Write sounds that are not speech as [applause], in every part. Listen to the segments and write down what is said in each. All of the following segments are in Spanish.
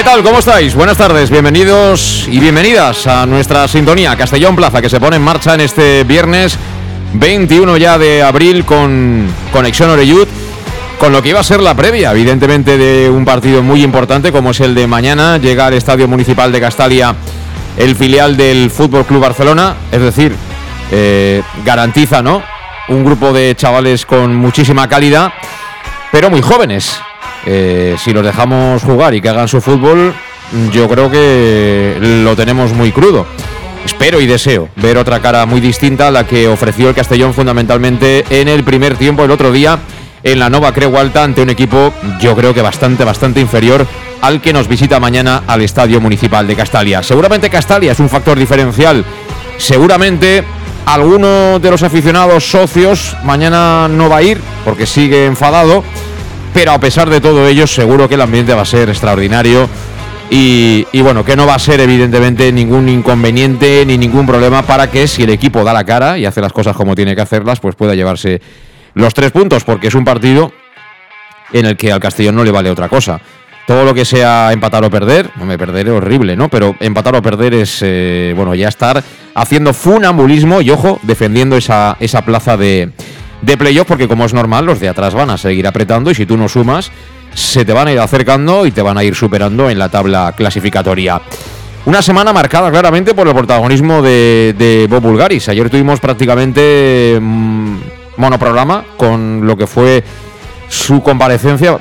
¿Qué tal? ¿Cómo estáis? Buenas tardes, bienvenidos y bienvenidas a nuestra sintonía Castellón Plaza que se pone en marcha en este viernes 21 ya de abril con Conexión Oreyud, con lo que iba a ser la previa, evidentemente, de un partido muy importante como es el de mañana. Llega al Estadio Municipal de Castalia el filial del Fútbol Club Barcelona, es decir, eh, garantiza, ¿no? Un grupo de chavales con muchísima calidad, pero muy jóvenes. Eh, si los dejamos jugar y que hagan su fútbol, yo creo que lo tenemos muy crudo. Espero y deseo ver otra cara muy distinta a la que ofreció el Castellón fundamentalmente en el primer tiempo el otro día en la Nova Creu Alta ante un equipo yo creo que bastante bastante inferior al que nos visita mañana al Estadio Municipal de Castalia. Seguramente Castalia es un factor diferencial. Seguramente alguno de los aficionados socios mañana no va a ir porque sigue enfadado pero a pesar de todo ello, seguro que el ambiente va a ser extraordinario. Y, bueno, que no va a ser evidentemente ningún inconveniente ni ningún problema para que si el equipo da la cara y hace las cosas como tiene que hacerlas, pues pueda llevarse los tres puntos, porque es un partido en el que al Castellón no le vale otra cosa. Todo lo que sea empatar o perder, me perderé horrible, ¿no? Pero empatar o perder es, eh, bueno, ya estar haciendo funambulismo y, ojo, defendiendo esa, esa plaza de, de playoff, porque como es normal, los de atrás van a seguir apretando y si tú no sumas, se te van a ir acercando y te van a ir superando en la tabla clasificatoria. Una semana marcada claramente por el protagonismo de, Bob Bulgaris. Ayer tuvimos prácticamente mm, monoprograma con lo que fue su comparecencia,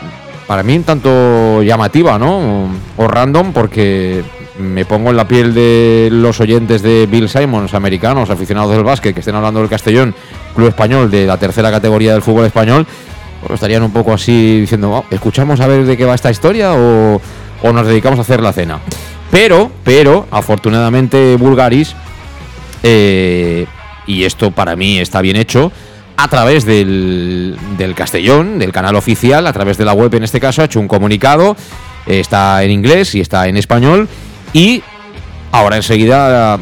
para mí un tanto llamativa, ¿no? O random, porque me pongo en la piel de los oyentes de Bill Simons, americanos, aficionados del básquet, que estén hablando del Castellón, club español de la tercera categoría del fútbol español, pues estarían un poco así diciendo, oh, ¿escuchamos a ver de qué va esta historia o, nos dedicamos a hacer la cena? Pero, pero, afortunadamente, Bulgaris, eh, y esto para mí está bien hecho, a través del, del Castellón, del canal oficial, a través de la web en este caso, ha hecho un comunicado, está en inglés y está en español, y ahora enseguida,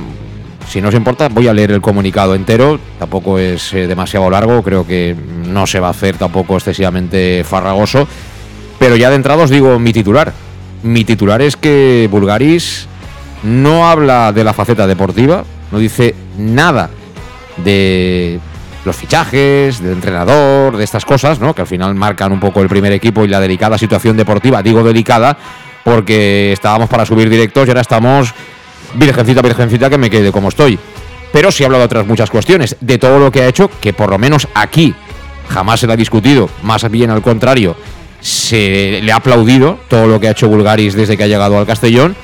si no os importa, voy a leer el comunicado entero. Tampoco es eh, demasiado largo, creo que no se va a hacer tampoco excesivamente farragoso. Pero ya de entrada os digo mi titular. Mi titular es que Bulgaris no habla de la faceta deportiva, no dice nada de los fichajes, del entrenador, de estas cosas, ¿no? Que al final marcan un poco el primer equipo y la delicada situación deportiva. Digo delicada porque estábamos para subir directos y ahora estamos virgencita, virgencita, que me quede como estoy. Pero sí he hablado de otras muchas cuestiones, de todo lo que ha hecho, que por lo menos aquí jamás se le ha discutido, más bien al contrario, se le ha aplaudido todo lo que ha hecho Bulgaris desde que ha llegado al Castellón.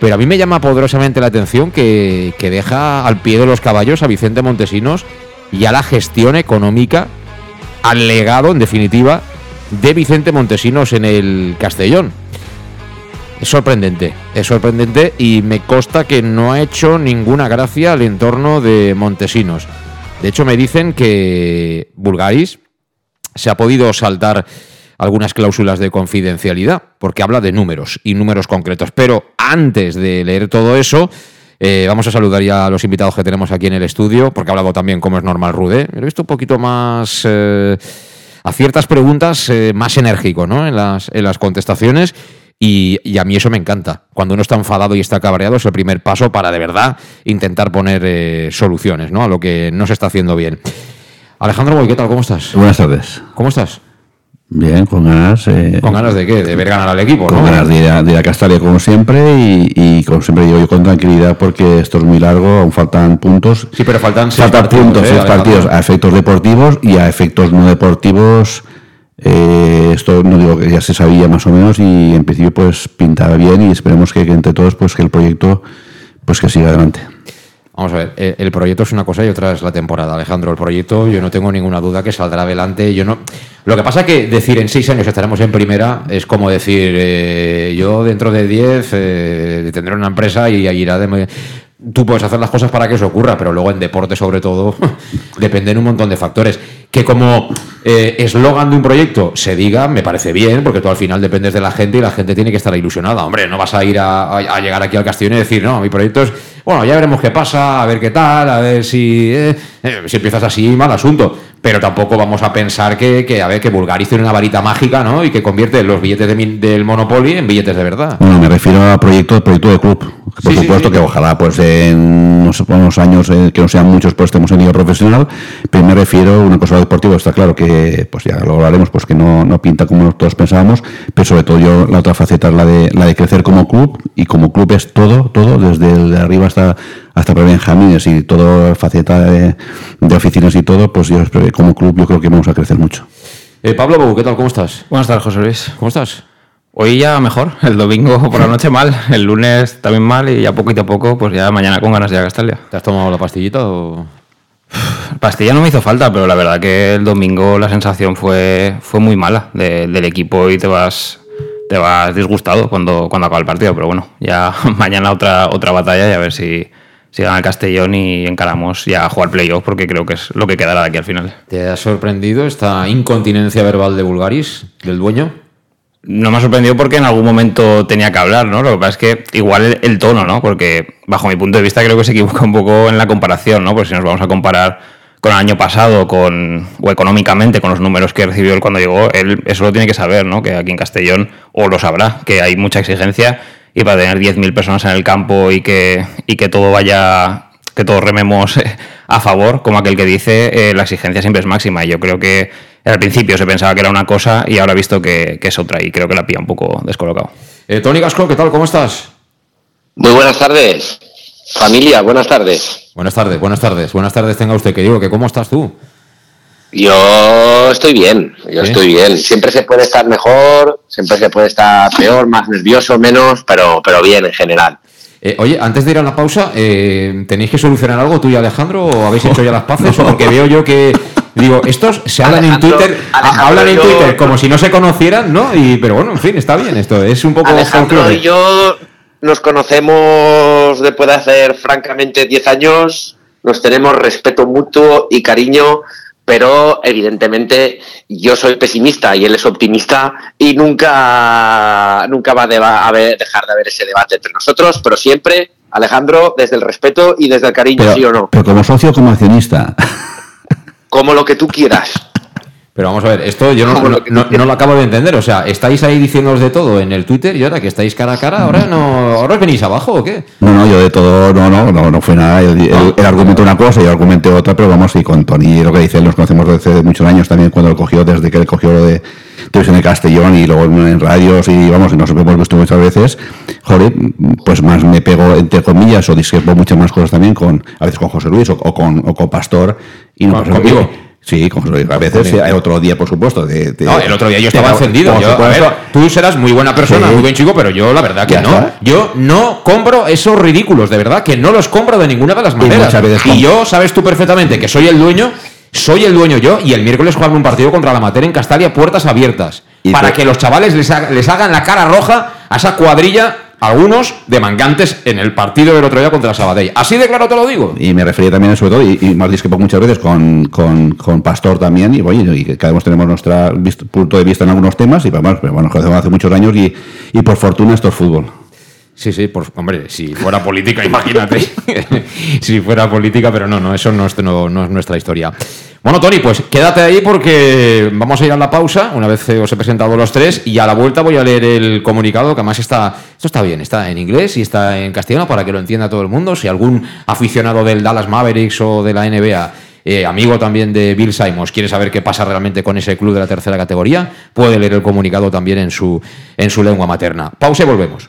Pero a mí me llama poderosamente la atención que, que deja al pie de los caballos a Vicente Montesinos y a la gestión económica, al legado, en definitiva, de Vicente Montesinos en el Castellón. Es sorprendente, es sorprendente y me consta que no ha hecho ninguna gracia al entorno de Montesinos. De hecho, me dicen que Bulgaris se ha podido saltar algunas cláusulas de confidencialidad, porque habla de números y números concretos. Pero antes de leer todo eso, eh, vamos a saludar ya a los invitados que tenemos aquí en el estudio, porque ha hablado también, como es normal, Rude. He visto un poquito más... Eh, a ciertas preguntas eh, más enérgico ¿no? en, las, en las contestaciones y, a mí eso me encanta. Cuando uno está enfadado y está cabreado es el primer paso para de verdad intentar poner eh, soluciones ¿no? a lo que no se está haciendo bien. Alejandro ¿qué tal? ¿Cómo estás? Buenas tardes. ¿Cómo estás? Bien, con ganas. Eh, ¿Con ganas de qué? De ver ganar al equipo, con ganas de ir, a, de Castalia como siempre y, como siempre digo yo con tranquilidad porque esto es muy largo, aún faltan puntos. Sí, pero faltan seis faltan partidos, puntos, seis partidos a efectos deportivos y a efectos no deportivos. Eh, esto no digo que ya se sabía más o menos y en principio pues pintaba bien y esperemos que, entre todos pues que el proyecto pues que siga adelante. Vamos a ver, eh, el proyecto es una cosa y otra es la temporada, Alejandro. El proyecto, yo no tengo ninguna duda que saldrá adelante. Yo no. Lo que pasa es que decir en seis años estaremos en primera es como decir eh, yo dentro de diez eh, tendré una empresa y irá de tú puedes hacer las cosas para que eso ocurra, pero luego en deporte sobre todo [laughs] dependen un montón de factores. Que como eslogan de un proyecto se diga, me parece bien, porque tú al final dependes de la gente y la gente tiene que estar ilusionada. Hombre, no vas a ir a, a llegar aquí al Castillo y decir, no, mi proyecto es bueno, ya veremos qué pasa, a ver qué tal, a ver si, eh, eh, si empiezas así, mal asunto. Pero tampoco vamos a pensar que, que a ver, que Bulgari tiene una varita mágica, ¿no? Y que convierte los billetes del Monopoly en billetes de verdad. Bueno, me refiero a proyecto, proyecto de club. Por supuesto que ojalá pues en unos, años eh, que no sean muchos pues estemos en liga profesional, pero me refiero a una cosa deportiva, está claro que pues ya lo hablaremos, pues que no, no pinta como todos pensábamos, pero sobre todo yo la otra faceta es la de la de crecer como club y como club es todo, todo, desde el de arriba hasta hasta para Benjamines y toda faceta de, oficinas y todo, pues yo como club yo creo que vamos a crecer mucho. Eh, Pablo, ¿qué tal? ¿Cómo estás? Buenas tardes, José Luis. ¿Cómo estás? Hoy ya mejor, [laughs] el domingo por la noche mal, el lunes también mal y ya poquito a poco, pues ya mañana con ganas de ir a Castalia. ¿Te has tomado la pastillita o...? Pastilla no me hizo falta, pero la verdad que el domingo la sensación fue, fue muy mala del equipo y te vas, te vas disgustado cuando, cuando acaba el partido. Pero bueno, ya [laughs] mañana otra, otra batalla y a ver si, si gana el Castellón y encaramos ya a jugar playoff, porque creo que es lo que quedará de aquí al final. ¿Te ha sorprendido esta incontinencia verbal de Bulgaris, del dueño? No me ha sorprendido porque en algún momento tenía que hablar, ¿no? Lo que pasa es que igual el, tono, ¿no? Porque bajo mi punto de vista creo que se equivoca un poco en la comparación, ¿no? Pues si nos vamos a comparar con el año pasado, con, o económicamente, con los números que recibió él cuando llegó, él eso lo tiene que saber, ¿no? Que aquí en Castellón, o lo sabrá, que hay mucha exigencia y para tener 10.000 personas en el campo y que, y que todo vaya, que todos rememos a favor, como aquel que dice, eh, la exigencia siempre es máxima. Y yo creo que al principio se pensaba que era una cosa y ahora he visto que, es otra y creo que la pilla un poco descolocado. Eh, Tony Gasco, ¿qué tal? ¿Cómo estás? Muy buenas tardes. Familia, buenas tardes. Buenas tardes, buenas tardes. Buenas tardes tenga usted, que digo, que ¿cómo estás tú? Yo estoy bien, yo estoy bien. Siempre se puede estar mejor, siempre se puede estar peor, más nervioso, menos, pero, pero bien en general. Eh, oye, antes de ir a la pausa, eh, ¿tenéis que solucionar algo tú y Alejandro o habéis hecho ya las paces? O porque veo yo que Digo, estos se hablan en Twitter, hablan en Twitter como si no se conocieran, ¿no? Y, pero bueno, en fin, está bien esto, es un poco... Alejandro y yo nos conocemos después de hacer francamente 10 años, nos tenemos respeto mutuo y cariño, pero evidentemente yo soy pesimista y él es optimista y nunca, nunca va a dejar de haber ese debate entre nosotros, pero siempre, Alejandro, desde el respeto y desde el cariño, ¿sí o no? Pero como socio como accionista como lo que tú quieras. Pero vamos a ver, esto yo [laughs] no, lo acabo de entender. O sea, estáis ahí diciéndonos de todo en el Twitter y ahora que estáis cara a cara, ahora no, ahora os venís abajo o qué? No, no, yo de todo, no, no, no, no fue nada. Él, argumentó una cosa y yo argumenté otra, pero vamos, y con Tony lo que dice, nos conocemos desde hace muchos años también cuando lo cogió, desde que él cogió lo de televisión de Castellón y luego en radios y vamos, y nos hemos visto muchas veces, joder, pues más me pego entre comillas o discrepo muchas más cosas también con, a veces con José Luis o, con, o con Pastor y no, conmigo. Sí, a veces hay otro día, por supuesto. De, no, el otro día yo estaba encendido. tú serás muy buena persona, muy buen chico, pero yo la verdad que no. Yo no compro esos ridículos, de verdad, que no los compro de ninguna de las maneras. Y, yo, sabes tú perfectamente que soy el dueño, soy el dueño yo, y el miércoles jugarme un partido contra la Mater en Castalia, puertas abiertas. Para que los chavales les, les hagan la cara roja a esa cuadrilla algunos de mangantes en el partido del otro día contra Sabadell. Así de claro te lo digo. Y me refería también, sobre todo, y, y más discrepo muchas veces con, con, Pastor también, y y cada uno tenemos nuestro punto de vista en algunos temas, y vamos, pero bueno, hace muchos años y, y por fortuna esto es fútbol. Sí, sí, por, hombre, si [laughs] fuera política, imagínate. [laughs] si fuera política, pero no, no, eso no es, no, no es nuestra historia. Bueno, Tony, pues quédate ahí porque vamos a ir a la pausa, una vez os he presentado los tres, y a la vuelta voy a leer el comunicado, que además está, esto está bien, está en inglés y está en castellano para que lo entienda todo el mundo. Si algún aficionado del Dallas Mavericks o de la NBA eh, amigo también de Bill Simons, quiere saber qué pasa realmente con ese club de la tercera categoría, puede leer el comunicado también en su, en su lengua materna. Pausa y volvemos.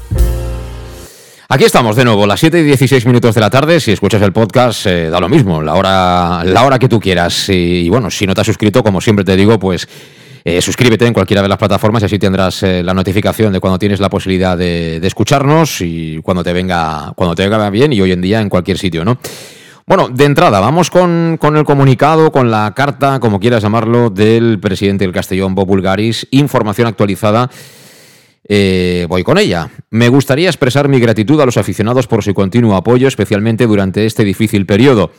Aquí estamos de nuevo, las 7 y 16 minutos de la tarde. Si escuchas el podcast, eh, da lo mismo, la hora, la hora que tú quieras. Y, bueno, si no te has suscrito, como siempre te digo, pues eh, suscríbete en cualquiera de las plataformas y así tendrás eh, la notificación de cuando tienes la posibilidad de, escucharnos y cuando te venga, cuando te venga bien y hoy en día en cualquier sitio, ¿no? Bueno, de entrada, vamos con, con, el comunicado, con la carta, como quieras llamarlo, del presidente del Castellón, Bob Bulgaris, información actualizada eh, voy con ella. Me gustaría expresar mi gratitud a los aficionados por su continuo apoyo, especialmente durante este difícil periodo.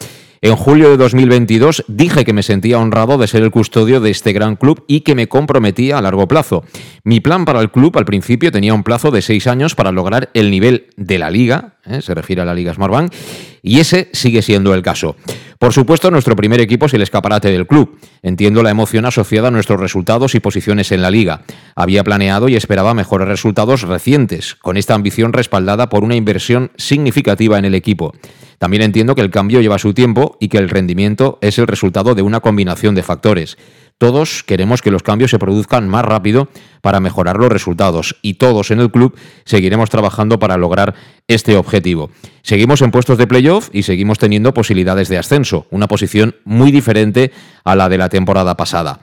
En julio de 2022 dije que me sentía honrado de ser el custodio de este gran club y que me comprometía a largo plazo. Mi plan para el club al principio tenía un plazo de seis años para lograr el nivel de la liga, ¿eh? se refiere a la Liga Smartbank, y ese sigue siendo el caso. Por supuesto, nuestro primer equipo es el escaparate del club. Entiendo la emoción asociada a nuestros resultados y posiciones en la liga. Había planeado y esperaba mejores resultados recientes, con esta ambición respaldada por una inversión significativa en el equipo. También entiendo que el cambio lleva su tiempo y que el rendimiento es el resultado de una combinación de factores. Todos queremos que los cambios se produzcan más rápido para mejorar los resultados y todos en el club seguiremos trabajando para lograr este objetivo. Seguimos en puestos de playoff y seguimos teniendo posibilidades de ascenso, una posición muy diferente a la de la temporada pasada.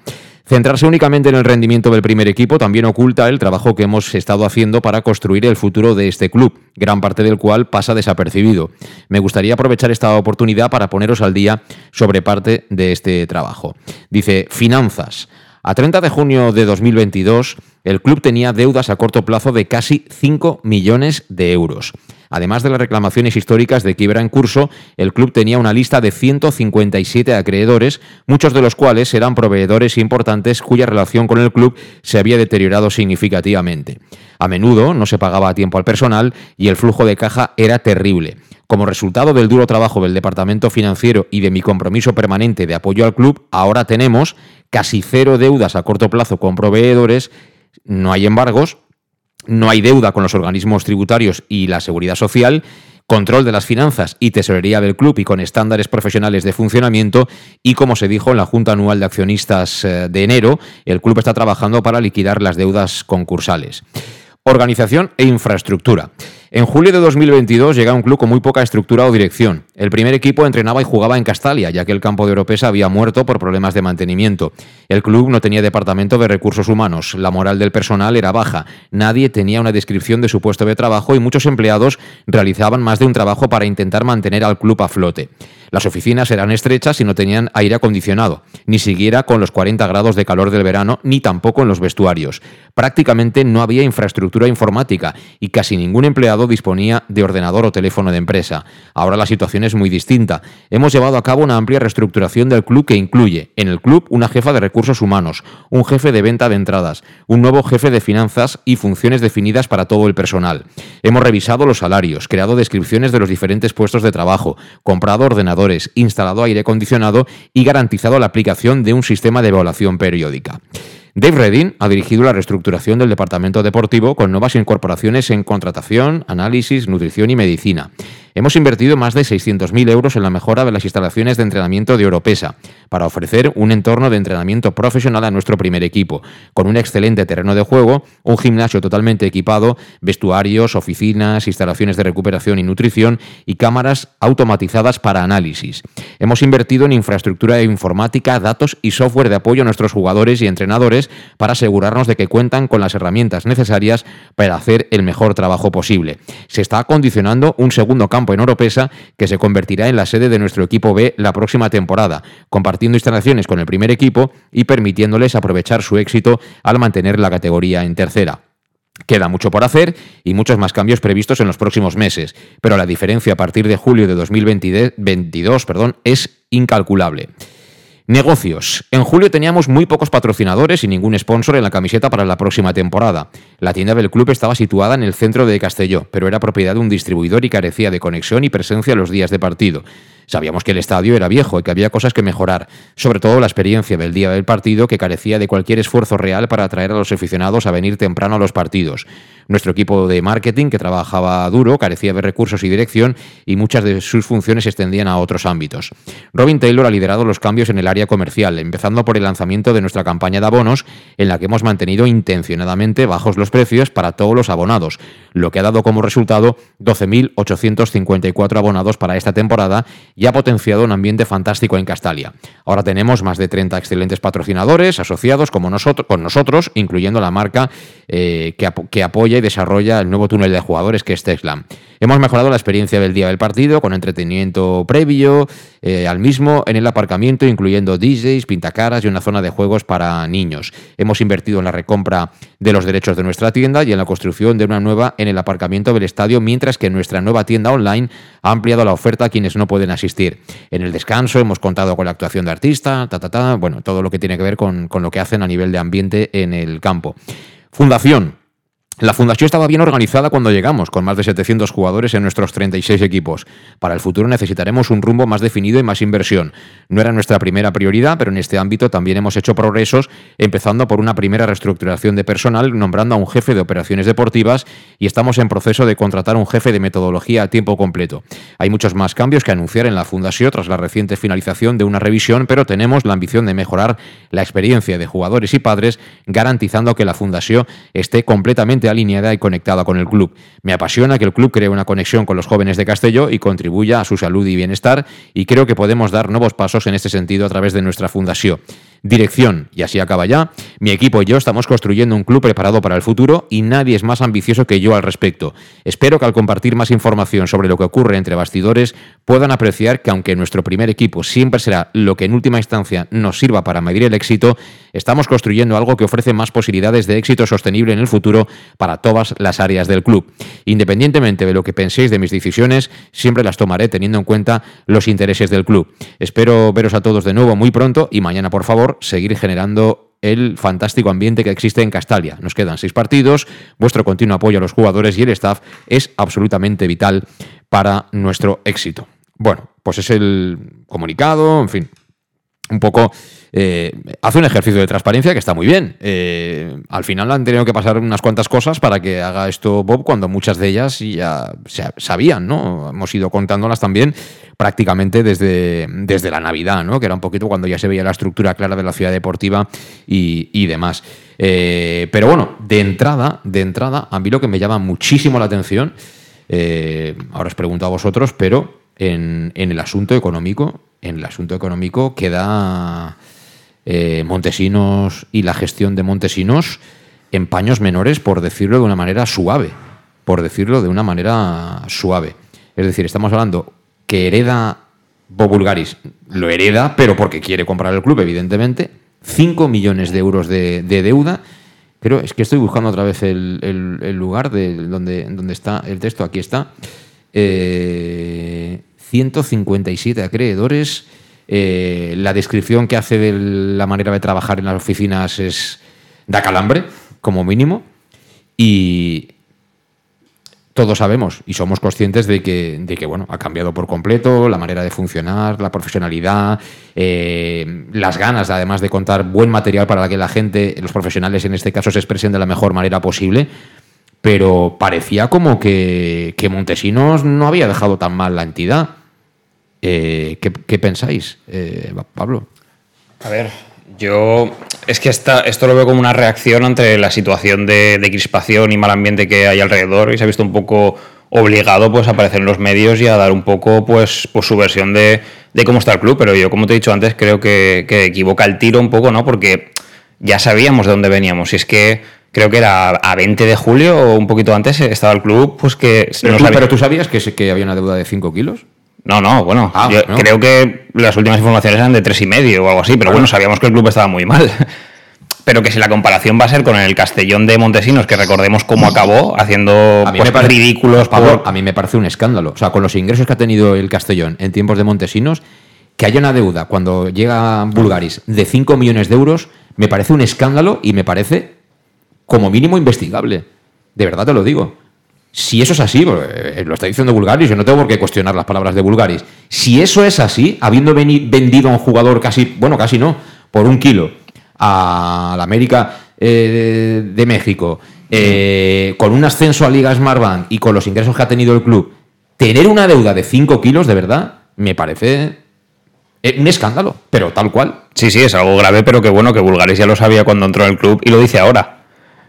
Centrarse únicamente en el rendimiento del primer equipo también oculta el trabajo que hemos estado haciendo para construir el futuro de este club, gran parte del cual pasa desapercibido. Me gustaría aprovechar esta oportunidad para poneros al día sobre parte de este trabajo. Dice, finanzas. A 30 de junio de 2022, el club tenía deudas a corto plazo de casi 5 millones de euros. Además de las reclamaciones históricas de quiebra en curso, el club tenía una lista de 157 acreedores, muchos de los cuales eran proveedores importantes cuya relación con el club se había deteriorado significativamente. A menudo no se pagaba a tiempo al personal y el flujo de caja era terrible. Como resultado del duro trabajo del departamento financiero y de mi compromiso permanente de apoyo al club, ahora tenemos casi cero deudas a corto plazo con proveedores, no hay embargos, no hay deuda con los organismos tributarios y la seguridad social, control de las finanzas y tesorería del club y con estándares profesionales de funcionamiento y como se dijo en la Junta Anual de Accionistas eh, de enero, el club está trabajando para liquidar las deudas concursales. Organización e infraestructura. En julio de 2022 llega un club con muy poca estructura o dirección. El primer equipo entrenaba y jugaba en Castalia, ya que el campo de Oropesa había muerto por problemas de mantenimiento. El club no tenía departamento de recursos humanos, la moral del personal era baja, nadie tenía una descripción de su puesto de trabajo y muchos empleados realizaban más de un trabajo para intentar mantener al club a flote. Las oficinas eran estrechas y no tenían aire acondicionado, ni siquiera con los 40 grados de calor del verano, ni tampoco en los vestuarios. Prácticamente no había infraestructura informática y casi ningún empleado disponía de ordenador o teléfono de empresa. Ahora la situación es muy distinta. Hemos llevado a cabo una amplia reestructuración del club que incluye en el club una jefa de recursos humanos, un jefe de venta de entradas, un nuevo jefe de finanzas y funciones definidas para todo el personal. Hemos revisado los salarios, creado descripciones de los diferentes puestos de trabajo, comprado ordenadores, instalado aire acondicionado y garantizado la aplicación de un sistema de evaluación periódica. Dave Redding ha dirigido la reestructuración del departamento deportivo con nuevas incorporaciones en contratación, análisis, nutrición y medicina. Hemos invertido más de 600.000 euros en la mejora de las instalaciones de entrenamiento de Europesa para ofrecer un entorno de entrenamiento profesional a nuestro primer equipo, con un excelente terreno de juego, un gimnasio totalmente equipado, vestuarios, oficinas, instalaciones de recuperación y nutrición y cámaras automatizadas para análisis. Hemos invertido en infraestructura informática, datos y software de apoyo a nuestros jugadores y entrenadores para asegurarnos de que cuentan con las herramientas necesarias para hacer el mejor trabajo posible. Se está acondicionando un segundo campo en Oropesa, que se convertirá en la sede de nuestro equipo B la próxima temporada, compartiendo instalaciones con el primer equipo y permitiéndoles aprovechar su éxito al mantener la categoría en tercera. Queda mucho por hacer y muchos más cambios previstos en los próximos meses, pero la diferencia a partir de julio de 2022 perdón, es incalculable. Negocios. En julio teníamos muy pocos patrocinadores y ningún sponsor en la camiseta para la próxima temporada. La tienda del club estaba situada en el centro de Castelló, pero era propiedad de un distribuidor y carecía de conexión y presencia los días de partido. Sabíamos que el estadio era viejo y que había cosas que mejorar, sobre todo la experiencia del día del partido que carecía de cualquier esfuerzo real para atraer a los aficionados a venir temprano a los partidos. Nuestro equipo de marketing, que trabajaba duro, carecía de recursos y dirección y muchas de sus funciones se extendían a otros ámbitos. Robin Taylor ha liderado los cambios en el área comercial, empezando por el lanzamiento de nuestra campaña de abonos, en la que hemos mantenido intencionadamente bajos los precios para todos los abonados, lo que ha dado como resultado 12.854 abonados para esta temporada y ha potenciado un ambiente fantástico en Castalia. Ahora tenemos más de 30 excelentes patrocinadores asociados como nosotros, con nosotros, incluyendo la marca eh, que, que apoya desarrolla el nuevo túnel de jugadores que es Tesla. Hemos mejorado la experiencia del día del partido con entretenimiento previo eh, al mismo en el aparcamiento, incluyendo DJs, pintacaras y una zona de juegos para niños. Hemos invertido en la recompra de los derechos de nuestra tienda y en la construcción de una nueva en el aparcamiento del estadio, mientras que nuestra nueva tienda online ha ampliado la oferta a quienes no pueden asistir. En el descanso hemos contado con la actuación de artista, ta, ta, ta, bueno, todo lo que tiene que ver con lo que hacen a nivel de ambiente en el campo. Fundación. La fundación estaba bien organizada cuando llegamos, con más de 700 jugadores en nuestros 36 equipos. Para el futuro necesitaremos un rumbo más definido y más inversión. No era nuestra primera prioridad, pero en este ámbito también hemos hecho progresos, empezando por una primera reestructuración de personal, nombrando a un jefe de operaciones deportivas y estamos en proceso de contratar un jefe de metodología a tiempo completo. Hay muchos más cambios que anunciar en la fundación tras la reciente finalización de una revisión, pero tenemos la ambición de mejorar la experiencia de jugadores y padres, garantizando que la fundación esté completamente alineada y conectada con el club. Me apasiona que el club cree una conexión con los jóvenes de Castelló y contribuya a su salud y bienestar y creo que podemos dar nuevos pasos en este sentido a través de nuestra fundación. Dirección, y así acaba ya, mi equipo y yo estamos construyendo un club preparado para el futuro y nadie es más ambicioso que yo al respecto. Espero que al compartir más información sobre lo que ocurre entre bastidores puedan apreciar que aunque nuestro primer equipo siempre será lo que en última instancia nos sirva para medir el éxito, estamos construyendo algo que ofrece más posibilidades de éxito sostenible en el futuro para todas las áreas del club. Independientemente de lo que penséis de mis decisiones, siempre las tomaré teniendo en cuenta los intereses del club. Espero veros a todos de nuevo muy pronto y mañana, por favor, seguir generando el fantástico ambiente que existe en Castalia. Nos quedan seis partidos, vuestro continuo apoyo a los jugadores y el staff es absolutamente vital para nuestro éxito. Bueno, pues es el comunicado, en fin, un poco eh, hace un ejercicio de transparencia que está muy bien. Eh, al final han tenido que pasar unas cuantas cosas para que haga esto Bob, cuando muchas de ellas ya se sabían, ¿no? Hemos ido contándolas también prácticamente desde, desde la Navidad, ¿no? Que era un poquito cuando ya se veía la estructura clara de la ciudad deportiva y, demás. Eh, pero bueno, de entrada, de entrada, a mí lo que me llama muchísimo la atención ahora os pregunto a vosotros, pero en, en el asunto económico, en el asunto económico queda eh, Montesinos y la gestión de Montesinos en paños menores, por decirlo de una manera suave. Por decirlo de una manera suave. Es decir, estamos hablando que hereda Bobulgaris, lo hereda, pero porque quiere comprar el club, evidentemente. 5 millones de euros de, de deuda. Pero es que estoy buscando otra vez el, el- el lugar de donde, donde está el texto. Aquí está. Eh, 157 acreedores. Eh, la descripción que hace de la manera de trabajar en las oficinas es da calambre, como mínimo. Y todos sabemos y somos conscientes de que, de que bueno, ha cambiado por completo la manera de funcionar, la profesionalidad, eh, las ganas, además de contar buen material para que la gente, los profesionales en este caso, se expresen de la mejor manera posible. Pero parecía como que, que Montesinos no había dejado tan mal la entidad. Eh, ¿qué, qué pensáis, eh, Pablo? A ver, yo es que esta, esto lo veo como una reacción ante la situación de, de crispación y mal ambiente que hay alrededor y se ha visto un poco obligado pues a aparecer en los medios y a dar un poco pues, pues su versión de, de cómo está el club, pero yo como te he dicho antes creo que, que equivoca el tiro un poco, ¿no? Porque ya sabíamos de dónde veníamos y es que creo que era a 20 de julio o un poquito antes estaba el club pues que Pero, no tú, sabía- pero tú sabías que, que había una deuda de 5 kilos. No, no, bueno, Ah, yo no. creo que las últimas informaciones eran de tres y medio o algo así, pero bueno, sabíamos que el club estaba muy mal. [laughs] Pero que si la comparación va a ser con el Castellón de Montesinos, que recordemos cómo acabó, haciendo A mí pues, me parece- ridículos Pablo, por- a mí me parece un escándalo. O sea, con los ingresos que ha tenido el Castellón en tiempos de Montesinos, que haya una deuda cuando llega Bulgaris de 5 millones de euros, me parece un escándalo y me parece como mínimo investigable. De verdad te lo digo. Si eso es así, eh, lo está diciendo Bulgaris, yo no tengo por qué cuestionar las palabras de Bulgaris. Si eso es así, habiendo vendido a un jugador casi, bueno, casi no, por un kilo a la América eh, de, México, eh, con un ascenso a Liga Smartbank y con los ingresos que ha tenido el club, tener una deuda de 5 kilos, de verdad, me parece un escándalo, pero tal cual. Sí, sí, es algo grave, pero que bueno, que Bulgaris ya lo sabía cuando entró en el club y lo dice ahora.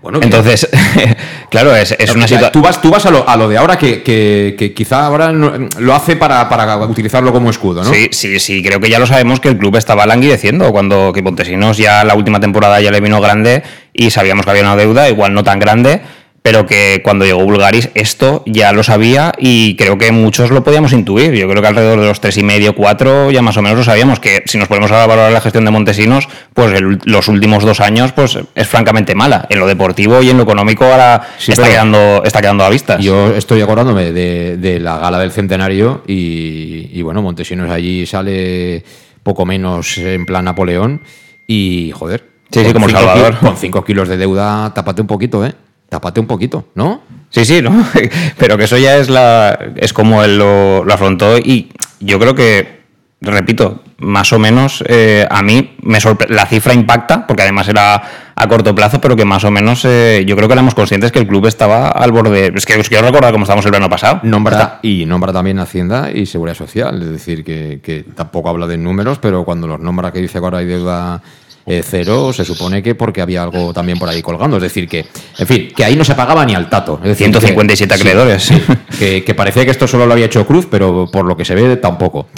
Bueno, Entonces, [laughs] claro, es, es una situación... Tú vas, tú vas a, lo, a lo de ahora que, que- que quizá ahora no- lo hace para, para utilizarlo como escudo, ¿no? Sí, sí, sí, creo que ya lo sabemos que el club estaba languideciendo cuando que Montesinos ya la última temporada ya le vino grande y sabíamos que había una deuda, igual no tan grande, pero que cuando llegó Bulgaris esto ya lo sabía y creo que muchos lo podíamos intuir. Yo creo que alrededor de los tres y medio, cuatro, ya más o menos lo sabíamos que si nos ponemos a valorar la gestión de Montesinos, pues el- los últimos dos años pues es francamente mala. En lo deportivo y en lo económico ahora Sí, está, quedando, está quedando a vistas. Yo estoy acordándome de, de la gala del centenario y, y, bueno, Montesinos allí sale poco menos en plan Napoleón y joder. Sí, como cinco Salvador. ki- Con 5 kilos de deuda, tápate un poquito, ¿eh? Tápate un poquito, ¿no? Sí, sí, ¿no? [laughs] Pero que eso ya es la. es como él lo, lo afrontó. Y yo creo que, repito, más o menos eh, a mí me sorpre- la cifra impacta, porque además era a corto plazo, pero que más o menos eh, yo creo que éramos conscientes que el club estaba al borde. Es que os quiero recordar cómo estábamos el verano pasado. Nombra, y nombra también Hacienda y Seguridad Social, es decir, que, que tampoco habla de números, pero cuando los nombra que dice que ahora hay deuda eh, cero, se supone que porque había algo también por ahí colgando. Es decir, que, en fin, que ahí no se pagaba ni al tato. Es decir, 157 que- acreedores. sí, sí, que, que parecía que esto solo lo había hecho Cruz, pero por lo que se ve, tampoco.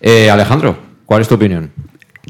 Eh, Alejandro, ¿cuál es tu opinión?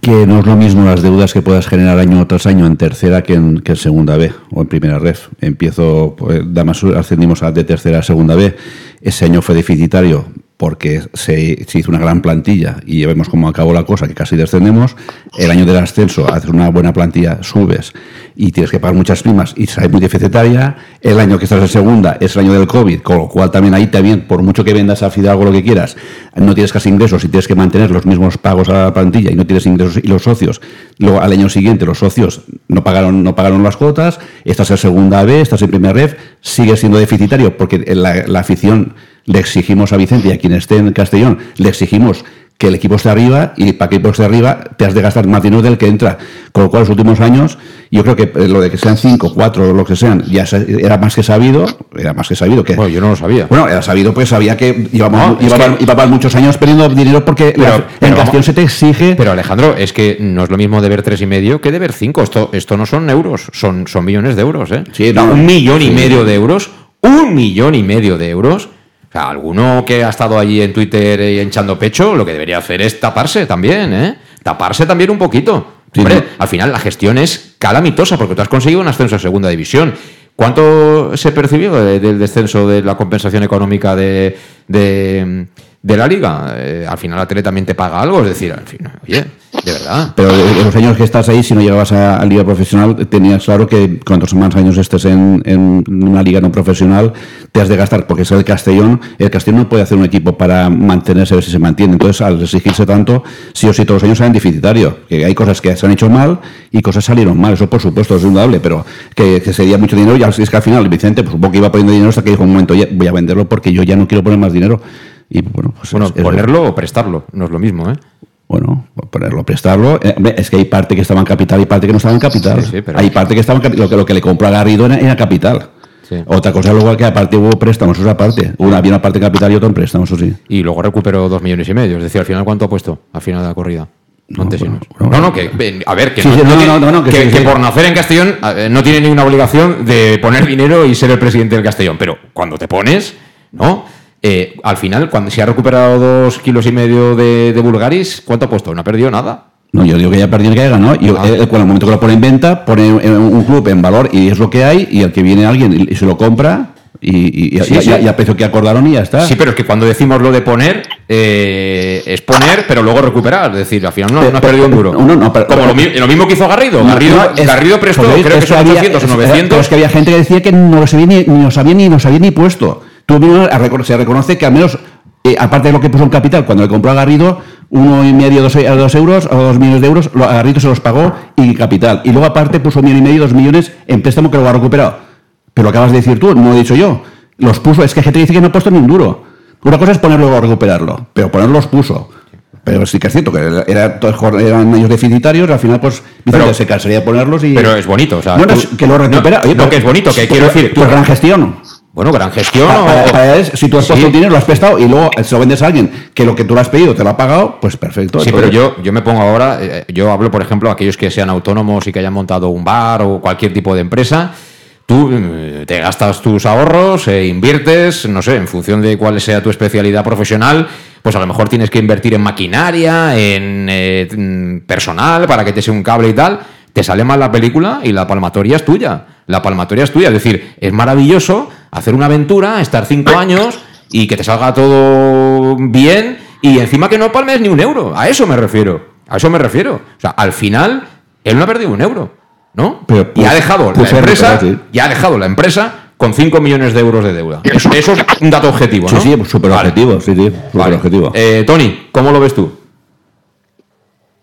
que no es lo mismo las deudas que puedas generar año tras año en tercera que en, que en segunda B o en primera ref. Empiezo, pues, Damasur, ascendimos a- de tercera a segunda B. Ese año fue deficitario porque se, hizo una gran plantilla y vemos cómo acabó la cosa, que casi descendemos. El año del ascenso, haces una buena plantilla, subes y tienes que pagar muchas primas y sale muy deficitaria. El año que estás en segunda es el año del COVID, con lo cual también ahí también, por mucho que vendas a Fidalgo lo que quieras, no tienes casi ingresos y tienes que mantener los mismos pagos a la plantilla y no tienes ingresos y los socios. Luego al año siguiente los socios no pagaron, no pagaron las cuotas, estás en segunda B, estás en primera ref, sigues siendo deficitario porque la afición le exigimos a Vicente y a quien esté en Castellón, le exigimos que el equipo esté arriba y para que el equipo esté arriba te has de gastar más dinero del que entra. Con lo cual, los últimos años, yo creo que eh, lo de que sean cinco, cuatro o lo que sean, ya era más que sabido, era más que sabido que... Bueno, yo no lo sabía. Bueno, era sabido, pues sabía que llevamos, No, que- llevaban muchos años perdiendo dinero porque Pero- la- pero en Castellón se te exige... Pero Alejandro, es que no es lo mismo deber tres y medio que deber cinco. Esto, esto no son euros, son, son millones de euros, ¿eh? Sí, no, un millón y medio de euros, un millón y medio de euros. O sea, alguno que ha estado allí en Twitter y echando pecho, lo que debería hacer es taparse también, ¿eh? Taparse también un poquito. Hombre, al final la gestión es calamitosa porque tú has conseguido un ascenso a segunda división. ¿Cuánto se percibió del descenso de la compensación económica de, de, de la liga? Eh, al final la tele también te paga algo, es decir, al fin, oye, de verdad. Pero en los años que estás ahí, si no llegabas a, a liga profesional, tenías claro que cuantos más años estés en, en una liga no profesional, te has de gastar, porque es el Castellón, el Castellón no puede hacer un equipo para mantenerse, a ver si se mantiene. Entonces, al exigirse tanto, sí o sí todos los años salen deficitarios. Que hay cosas que se han hecho mal y cosas salieron mal, eso por supuesto es indudable, pero que, que sería mucho dinero y es que al final Vicente, pues supongo que iba poniendo dinero hasta que dijo un momento, "Oye, voy a venderlo porque yo ya no quiero poner más dinero. Y bueno, pues Bueno, es- es- ponerlo o prestarlo, no es lo mismo, ¿eh? Bueno, ponerlo, prestarlo. Eh, hombre, es que hay parte que estaba en capital y parte que no estaba en capital. Sí, sí, pero- hay parte que estaba en capital. Lo que, lo que le compró a Garrido era, era capital. Sí. Otra cosa luego que aparte hubo préstamos, eso es aparte. Una, había una parte en capital y otra en préstamos, eso sí. Y luego recuperó dos millones y medio. Es decir, al final, ¿cuánto ha puesto? Al final de la corrida. Montesinos. bueno, no, no, que, a ver, que, Sí, no, no no, tiene- no, no, no, que que- sí, que sí. por nacer en Castellón eh, no tiene ninguna obligación de poner dinero y ser el presidente del Castellón. Pero cuando te pones, ¿no? Eh, al final, cuando se ha recuperado dos kilos y medio de, de Bulgaris, ¿cuánto ha puesto? No ha perdido nada. No, yo digo que ya perdió que haya ganado. Yo, Ah. eh, el momento que lo pone en venta, pone eh, un club en valor y es lo que hay, y el que viene alguien y, se lo compra, y, y, Sí, y- sí. y- y a precio que acordaron y ya está. Sí, pero es que cuando decimos lo de poner, eh, es poner, pero luego recuperar. Es decir, al final no, no has perdido un duro. No, no, pero- Como lo, lo mismo que hizo Garrido. Garrido, es- Garrido prestó, creo que son había- 800 o es- 900. Pero es que había gente que decía que no lo sabía ni, ni lo sabía ni nos había ni puesto. Tú mismo se reconoce que al menos, eh, aparte de lo que puso en capital, cuando le compró a Garrido, uno y medio, dos, dos euros, o dos millones de euros, a Garrido se los pagó y capital. Y luego aparte puso un millón y medio, dos millones en préstamo que lo ha recuperado. Pero lo acabas de decir tú, no lo he dicho yo. Los puso, es que gente dice que no ha puesto ni un duro. Una cosa es ponerlo luego recuperarlo, pero ponerlo los puso. Pero sí que es cierto que era, era- eran años deficitarios, al final pues Vicente Pero- se cansaría de ponerlos y... Pero es bonito, o sea, Bueno, tú- es que lo recupera. no, Oye, no, pero- que es bonito, que quiero decir, Pues gran gestión. Bueno, gran gestión. O- para- para es- si tú has Sí. puesto dinero, lo has prestado y luego se lo vendes a alguien que lo que tú le has pedido te lo ha pagado, pues perfecto. Sí, pero yo, yo me pongo ahora, eh, yo hablo, por ejemplo, a aquellos que sean autónomos y que hayan montado un bar o cualquier tipo de empresa. Tú eh, te gastas tus ahorros, e inviertes, no sé, en función de cuál sea tu especialidad profesional, pues a lo mejor tienes que invertir en maquinaria, en eh, mm, personal, para que te sea un cable y tal. Te sale mal la película y la palmatoria es tuya. La palmatoria es tuya. Es decir, es maravilloso hacer una aventura, estar cinco años y que te salga todo bien y encima que no palmes ni un euro. A eso me refiero. A eso me refiero. O sea, al final, él no ha perdido un euro, ¿no? Pero y ha pu- dejado la empresa, recuperar, sí. ya ha dejado la empresa con 5 millones de euros de deuda. Eso, eso es un dato objetivo, Sí, ¿no? sí, súper Vale. objetivo, sí, sí, súper Vale. objetivo. Eh, Tony, ¿cómo lo ves tú?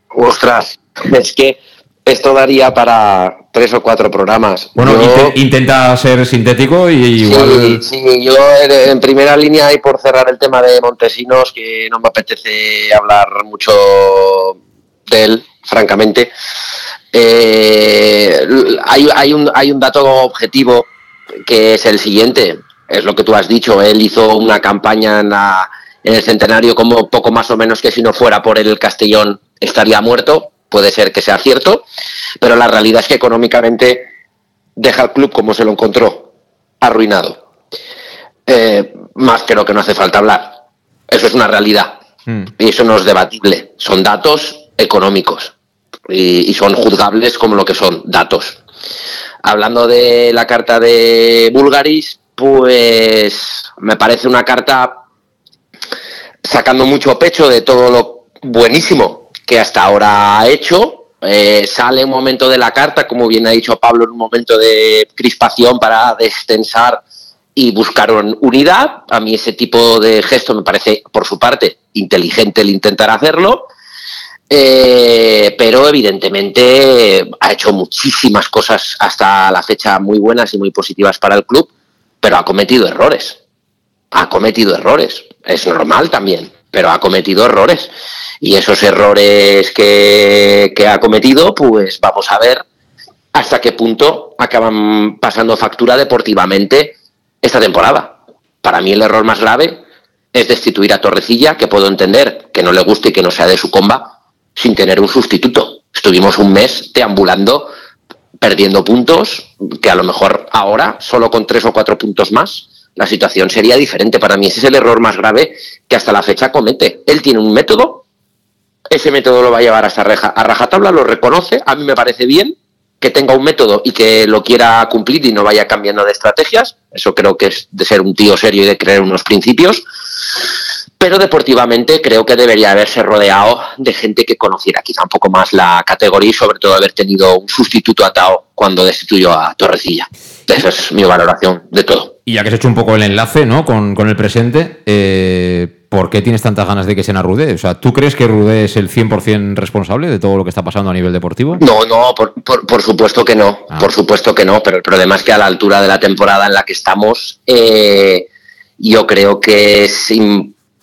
Ostras, es que esto daría para tres o cuatro programas. Bueno, Yo- intenta ser sintético y igual... Sí, sí, yo en, en primera línea y por cerrar el tema de Montesinos, que no me apetece hablar mucho de él, francamente. eh, hay, hay un, hay un dato objetivo que es el siguiente, es lo que tú has dicho, él hizo una campaña en, la- en el centenario como poco más o menos que si no fuera por el Castellón estaría muerto, puede ser que sea cierto, pero la realidad es que económicamente deja el club como se lo encontró, arruinado. Eh, más creo que no hace falta hablar. Eso es una realidad. Hmm. Y eso no es debatible. Son datos económicos. Y, y son juzgables como lo que son, datos. Hablando de la carta de Bulgaris, pues me parece una carta sacando mucho pecho de todo lo buenísimo que hasta ahora ha hecho. Eh, sale un momento de la carta, como bien ha dicho Pablo, en un momento de crispación para destensar y buscar un- unidad. A mí ese tipo de gesto me parece, por su parte, inteligente el intentar hacerlo. Eh, pero evidentemente ha hecho muchísimas cosas hasta la fecha muy buenas y muy positivas para el club, pero ha cometido errores. Ha cometido errores. Es normal también, pero ha cometido errores. Y esos errores que, ha cometido, pues vamos a ver hasta qué punto acaban pasando factura deportivamente esta temporada. Para mí el error más grave es destituir a Torrecilla, que puedo entender que no le guste y que no sea de su comba, sin tener un sustituto. Estuvimos un mes deambulando, perdiendo puntos, que a lo mejor ahora, solo con tres o cuatro puntos más, la situación sería diferente. Para mí ese es el error más grave que hasta la fecha comete. Él tiene un método, ese método lo va a llevar hasta reja, a rajatabla, lo reconoce, a mí me parece bien que tenga un método y que lo quiera cumplir y no vaya cambiando de estrategias. Eso creo que es de ser un tío serio y de creer unos principios pero deportivamente creo que debería haberse rodeado de gente que conociera quizá un poco más la categoría y sobre todo haber tenido un sustituto atado cuando destituyó a Torrecilla. Esa es mi valoración de todo. Y ya que has hecho un poco el enlace ¿no? con, el presente, eh, ¿por qué tienes tantas ganas de que sea Rudé? O sea, ¿tú crees que Rudé es el 100% responsable de todo lo que está pasando a nivel deportivo? No, no, por, supuesto que no, ah. por supuesto que no, pero el problema es que a la altura de la temporada en la que estamos, eh, yo creo que es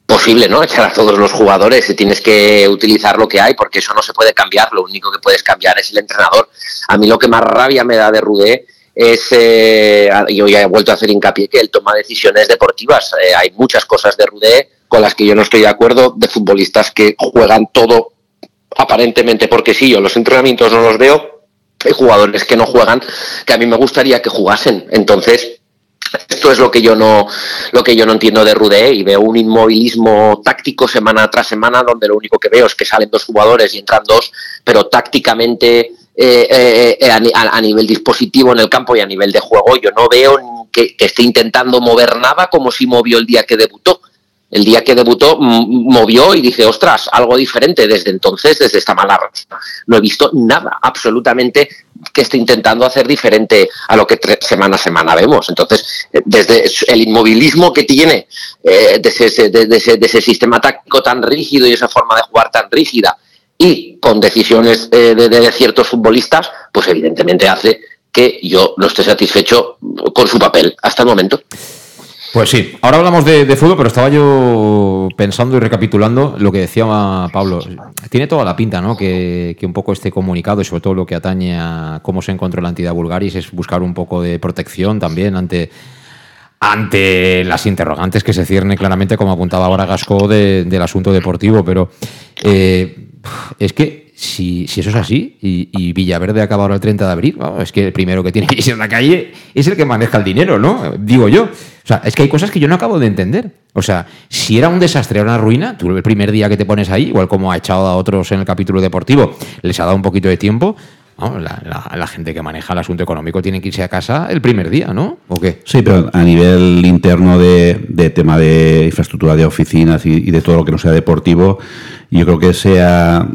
posible, ¿no? [laughs] Echar a todos los jugadores y tienes que utilizar lo que hay porque eso no se puede cambiar, lo único que puedes cambiar es el entrenador. A mí lo que más rabia me da de Rudé es, eh, yo ya he vuelto a hacer hincapié que él toma decisiones deportivas. Eh, hay muchas cosas de Rudé con las que yo no estoy de acuerdo, de futbolistas que juegan todo aparentemente porque sí, yo los entrenamientos no los veo, hay jugadores que no juegan, que a mí me gustaría que jugasen. Entonces, esto es lo que yo no, lo que yo no entiendo de Rudé y veo un inmovilismo táctico semana tras semana donde lo único que veo es que salen dos jugadores y entran dos, pero tácticamente eh, eh, eh, a, nivel dispositivo en el campo y a nivel de juego yo no veo que esté intentando mover nada como si movió el día que debutó el día que debutó movió y dije, ostras, algo diferente desde entonces, desde esta mala racha. No he visto nada, absolutamente, que esté intentando hacer diferente a lo que semana a semana vemos. Entonces, eh, desde el inmovilismo que tiene eh, de, ese, sistema táctico tan rígido y esa forma de jugar tan rígida y con decisiones eh, de ciertos futbolistas, pues evidentemente hace que yo no esté satisfecho con su papel hasta el momento. Pues sí, ahora hablamos de, fútbol, pero estaba yo pensando y recapitulando lo que decía Pablo. Tiene toda la pinta, ¿no? Que, un poco este comunicado y sobre todo lo que atañe a cómo se encontró la entidad Bulgaris es buscar un poco de protección también ante, ante las interrogantes que se cierne claramente, como apuntaba ahora Gasco, del asunto deportivo. Pero eh, es que si, eso es así y, Villaverde acaba ahora el 30 de abril, es que el primero que tiene [laughs] que irse en la calle es el que maneja el dinero, ¿no? Digo yo. O sea, es que hay cosas que yo no acabo de entender. O sea, si era un desastre, era una ruina, tú el primer día que te pones ahí, igual como ha echado a otros en el capítulo deportivo, les ha dado un poquito de tiempo. la, gente que maneja el asunto económico tiene que irse a casa el primer día, ¿no? ¿O qué? Sí, pero a nivel interno de, tema de infraestructura de oficinas y, y, de todo lo que no sea deportivo, yo creo que sea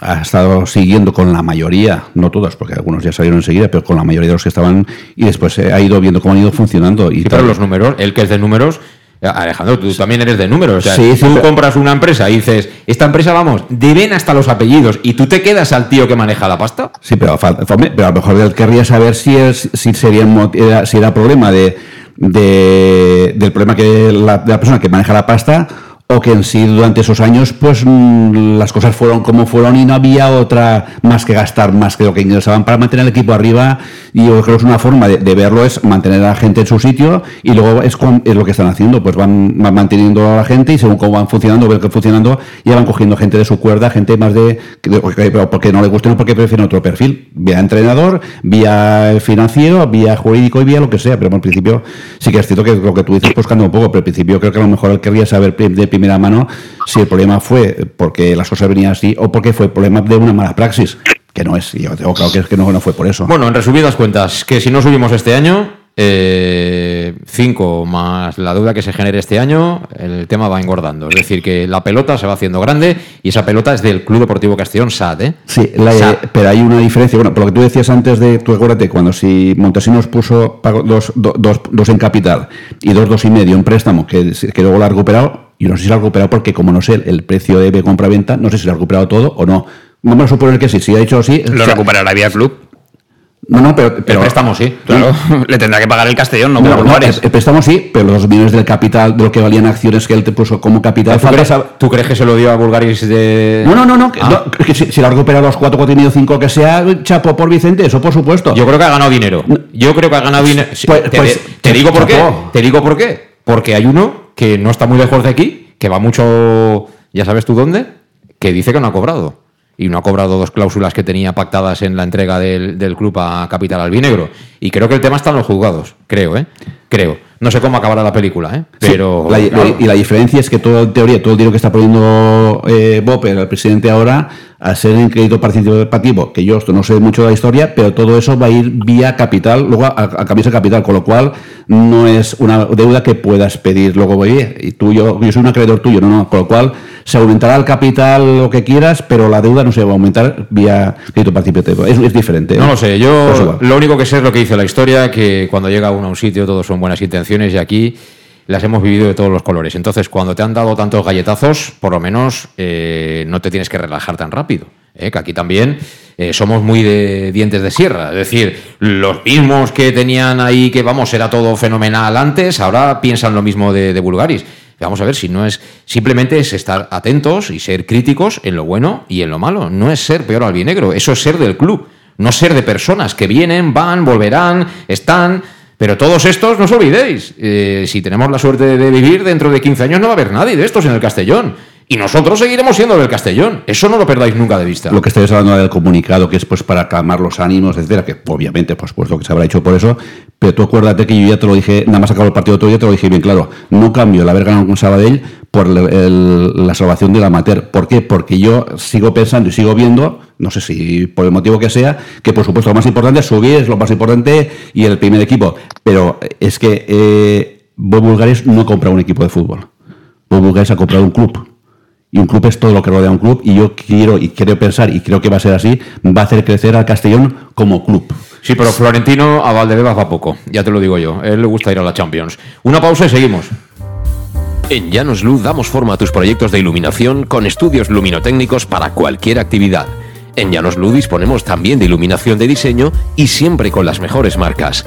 ha estado siguiendo con la mayoría, no todas, porque algunos ya salieron enseguida, pero con la mayoría de los que estaban y después ha ido viendo cómo han ido funcionando. Y pero los números, el que es de números, eh, Alejandro, tú también eres de números. O sea, si tú compras una empresa y dices, esta empresa, vamos, deben hasta los apellidos y tú te quedas al tío que maneja la pasta. Sí, pero, pero a lo mejor él querría saber si, es, si, sería, si era problema de, de, del problema que la, de la persona que maneja la pasta o que en sí durante esos años pues mm, las cosas fueron como fueron y no había otra más que gastar más que lo que ingresaban para mantener el equipo arriba. Y yo creo que es una forma de, verlo es mantener a la gente en su sitio y luego es, es lo que están haciendo pues van, manteniendo a la gente y según cómo van funcionando ver que funcionando ya van cogiendo gente de su cuerda gente más de, porque no le guste no porque prefieren otro perfil vía entrenador vía financiero vía jurídico y vía lo que sea pero en principio sí que es cierto que lo que tú dices buscando un poco pero al principio creo que a lo mejor él querría saber de primera mano si el problema fue porque las cosas venían así o porque fue problema de una mala praxis, que no es, yo tengo claro que, es que no, no fue por eso. Bueno, en resumidas cuentas, que si no subimos este año, 5 eh, más la deuda que se genere este año, el tema va engordando. Es decir, que la pelota se va haciendo grande y esa pelota es del Club Deportivo Castellón SAD. ¿eh? Sí, pero hay una diferencia. Bueno, por lo que tú decías antes de, tú acuérdate, cuando si Montesinos puso dos, dos, dos, en capital y dos, dos y medio en préstamo, que, que luego lo ha recuperado, y no sé si lo ha recuperado porque, como no sé el precio de compra-venta, no sé si lo ha recuperado todo o no. Vamos a suponer que sí. Si ha dicho sí. Lo recuperará vía club. No, no, pero. pero el préstamo sí, claro. [laughs] Le tendrá que pagar el Castellón, no, no, no El préstamo sí, pero los millones del capital, de lo que valían acciones que él te puso como capital. ¿Tú, crees, ¿Tú crees, que se lo dio a Bulgaris de.? No, no, no, no. Ah. que si, lo ha recuperado los 4, 4 y medio, 5 que sea, chapo por Vicente, eso por supuesto. Yo creo que ha ganado dinero. Yo creo que ha ganado dinero. Pues, te, pues, te, digo por qué. Te digo por qué. Porque hay uno que no está muy lejos de aquí que va mucho, ya sabes tú dónde, que dice que no ha cobrado. Y no ha cobrado dos cláusulas que tenía pactadas en la entrega del, club a Capital Albinegro. Y creo que el tema está en los juzgados, creo, ¿eh? Creo. No sé cómo acabará la película, ¿eh? Pero. Sí, la, y la diferencia es que todo, en teoría, todo el dinero que está poniendo eh, Bopper, el presidente ahora, a ser en crédito participativo, que yo esto no sé mucho de la historia, pero todo eso va a ir vía capital, luego a, a cambiarse capital, con lo cual no es una deuda que puedas pedir luego, oye, y tú, yo, yo soy un acreedor tuyo, no, no, con lo cual se aumentará el capital lo que quieras, pero la deuda no se va a aumentar vía crédito participativo. Es, es diferente. No lo sé, yo lo único que sé es lo que dice la historia, que cuando llega uno a un sitio todos son buenas intenciones y aquí las hemos vivido de todos los colores. Entonces, cuando te han dado tantos galletazos, por lo menos eh, no te tienes que relajar tan rápido. ¿eh? Que aquí también eh, somos muy de dientes de sierra. Es decir, los mismos que tenían ahí que, vamos, era todo fenomenal antes, ahora piensan lo mismo de, de Bulgaris. Vamos a ver si no es simplemente es estar atentos y ser críticos en lo bueno y en lo malo. No es ser peor albinegro, eso es ser del club, no ser de personas que vienen, van, volverán, están. Pero todos estos, no os olvidéis, eh, si tenemos la suerte de vivir, dentro de 15 años no va a haber nadie de estos en el Castellón. Y nosotros seguiremos siendo del Castellón. Eso no lo perdáis nunca de vista. Lo que estáis hablando del comunicado, que es pues para calmar los ánimos, etcétera, que obviamente, por supuesto que se habrá hecho por eso, pero tú acuérdate que yo ya te lo dije, nada más acabó el partido otro día, te lo dije bien claro. No cambio el haber ganado con Sabadell por la salvación del amateur. ¿Por qué? Porque yo sigo pensando y sigo viendo, no sé si por el motivo que sea, que por supuesto lo más importante es subir, es lo más importante y el primer equipo. Pero es que eh, Bob Bulgares no ha comprado un equipo de fútbol. Bob Bulgares ha comprado un club y un club es todo lo que rodea a un club y yo quiero y quiero pensar y creo que va a ser así, va a hacer crecer al Castellón como club. Sí, pero Florentino a Valdebebas va poco, ya te lo digo yo. A él le gusta ir a la Champions. Una pausa y seguimos. En Llanos Luz damos forma a tus proyectos de iluminación con estudios luminotécnicos para cualquier actividad. En Llanos Luz disponemos también de iluminación de diseño y siempre con las mejores marcas.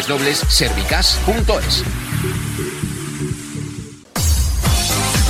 www.servicas.es.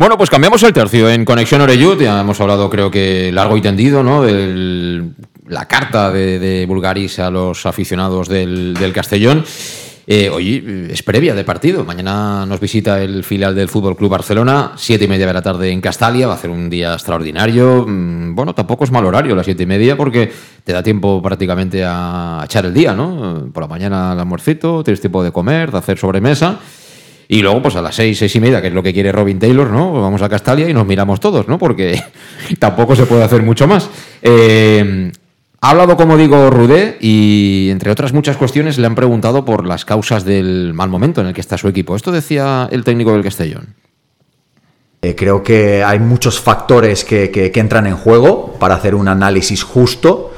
Bueno, pues cambiamos el tercio en Conexión Oreyud. Ya hemos hablado, creo que largo y tendido, ¿no? De la carta de, de, Bulgaris a los aficionados del, Castellón. Eh, hoy es previa de partido. Mañana nos visita el filial del Fútbol Club Barcelona, siete y media de la tarde en Castalia. Va a ser un día extraordinario. Mm, Bueno, tampoco es mal horario las siete y media porque te da tiempo prácticamente a echar el día, ¿no? Por la mañana el almuercito, tienes tiempo de comer, de hacer sobremesa. Y luego, pues a las seis, seis y media, que es lo que quiere Robin Taylor, ¿no? Vamos a Castalia y nos miramos todos, ¿no? Porque [laughs] tampoco se puede hacer mucho más. Eh, ha hablado, como digo, Rudé y, entre otras muchas cuestiones, le han preguntado por las causas del mal momento en el que está su equipo. Esto decía el técnico del Castellón. Eh, creo que hay muchos factores que, que, entran en juego para hacer un análisis justo,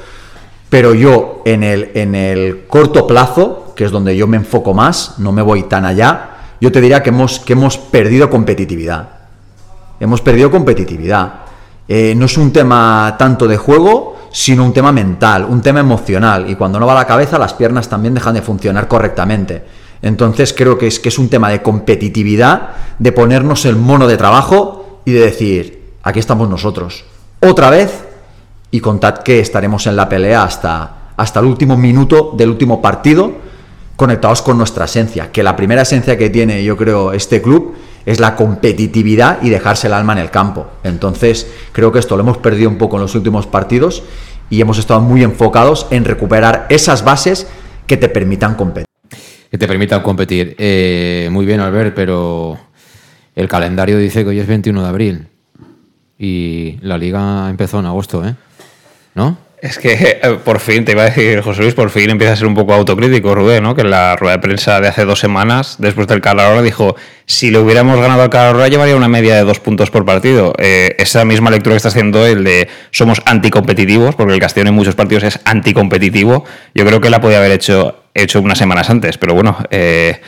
pero yo en el, en el corto plazo, que es donde yo me enfoco más, no me voy tan allá, yo te diría que hemos, que hemos perdido competitividad. Hemos perdido competitividad. Eh, no es un tema tanto de juego, sino un tema mental, un tema emocional. Y cuando no va la cabeza, las piernas también dejan de funcionar correctamente. Entonces creo que es, que es un tema de competitividad, de ponernos el mono de trabajo y de decir, aquí estamos nosotros. Otra vez y contad que estaremos en la pelea hasta, hasta el último minuto del último partido conectados con nuestra esencia, que la primera esencia que tiene yo creo este club es la competitividad y dejarse el alma en el campo. Entonces creo que esto lo hemos perdido un poco en los últimos partidos y hemos estado muy enfocados en recuperar esas bases que te permitan competir. Que te permitan competir. Eh, muy bien, Albert, pero el calendario dice que hoy es 21 de abril y la liga empezó en agosto, ¿eh? ¿No? Es que eh, por fin, te iba a decir José Luis, por fin empieza a ser un poco autocrítico, Rubén, ¿no? Que en la rueda de prensa de hace dos semanas, después del Calahorra, dijo, si le hubiéramos ganado al Calahorra llevaría una media de dos puntos por partido. Eh, esa misma lectura que está haciendo el de somos anticompetitivos, porque el Castellón en muchos partidos es anticompetitivo, yo creo que la podía haber hecho, hecho unas semanas antes, pero bueno... Eh,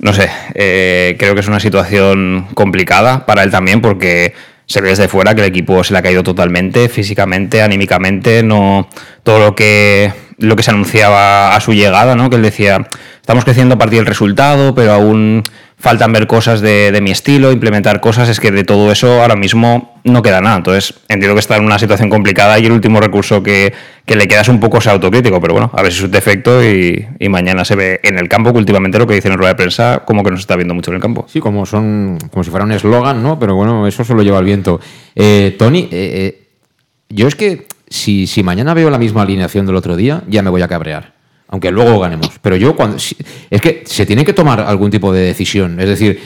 no sé, creo que es una situación complicada para él también porque se ve desde fuera que el equipo se le ha caído totalmente, físicamente, anímicamente, no todo lo que lo que se anunciaba a su llegada, ¿no? Que él decía, estamos creciendo a partir del resultado, pero aún faltan ver cosas de, mi estilo, implementar cosas, es que de todo eso ahora mismo no queda nada. Entonces, entiendo que está en una situación complicada y el último recurso que, le queda es un poco ese autocrítico, pero bueno, a ver si es un defecto y, mañana se ve en el campo que últimamente lo que dicen en rueda de prensa como que no se está viendo mucho en el campo. Sí, como son como si fuera un eslogan, ¿no? Pero bueno, eso solo lleva el viento. Eh, Tony, eh, eh, yo es que si, si mañana veo la misma alineación del otro día, ya me voy a cabrear aunque luego ganemos. Pero yo cuando es que se tiene que tomar algún tipo de decisión. Es decir,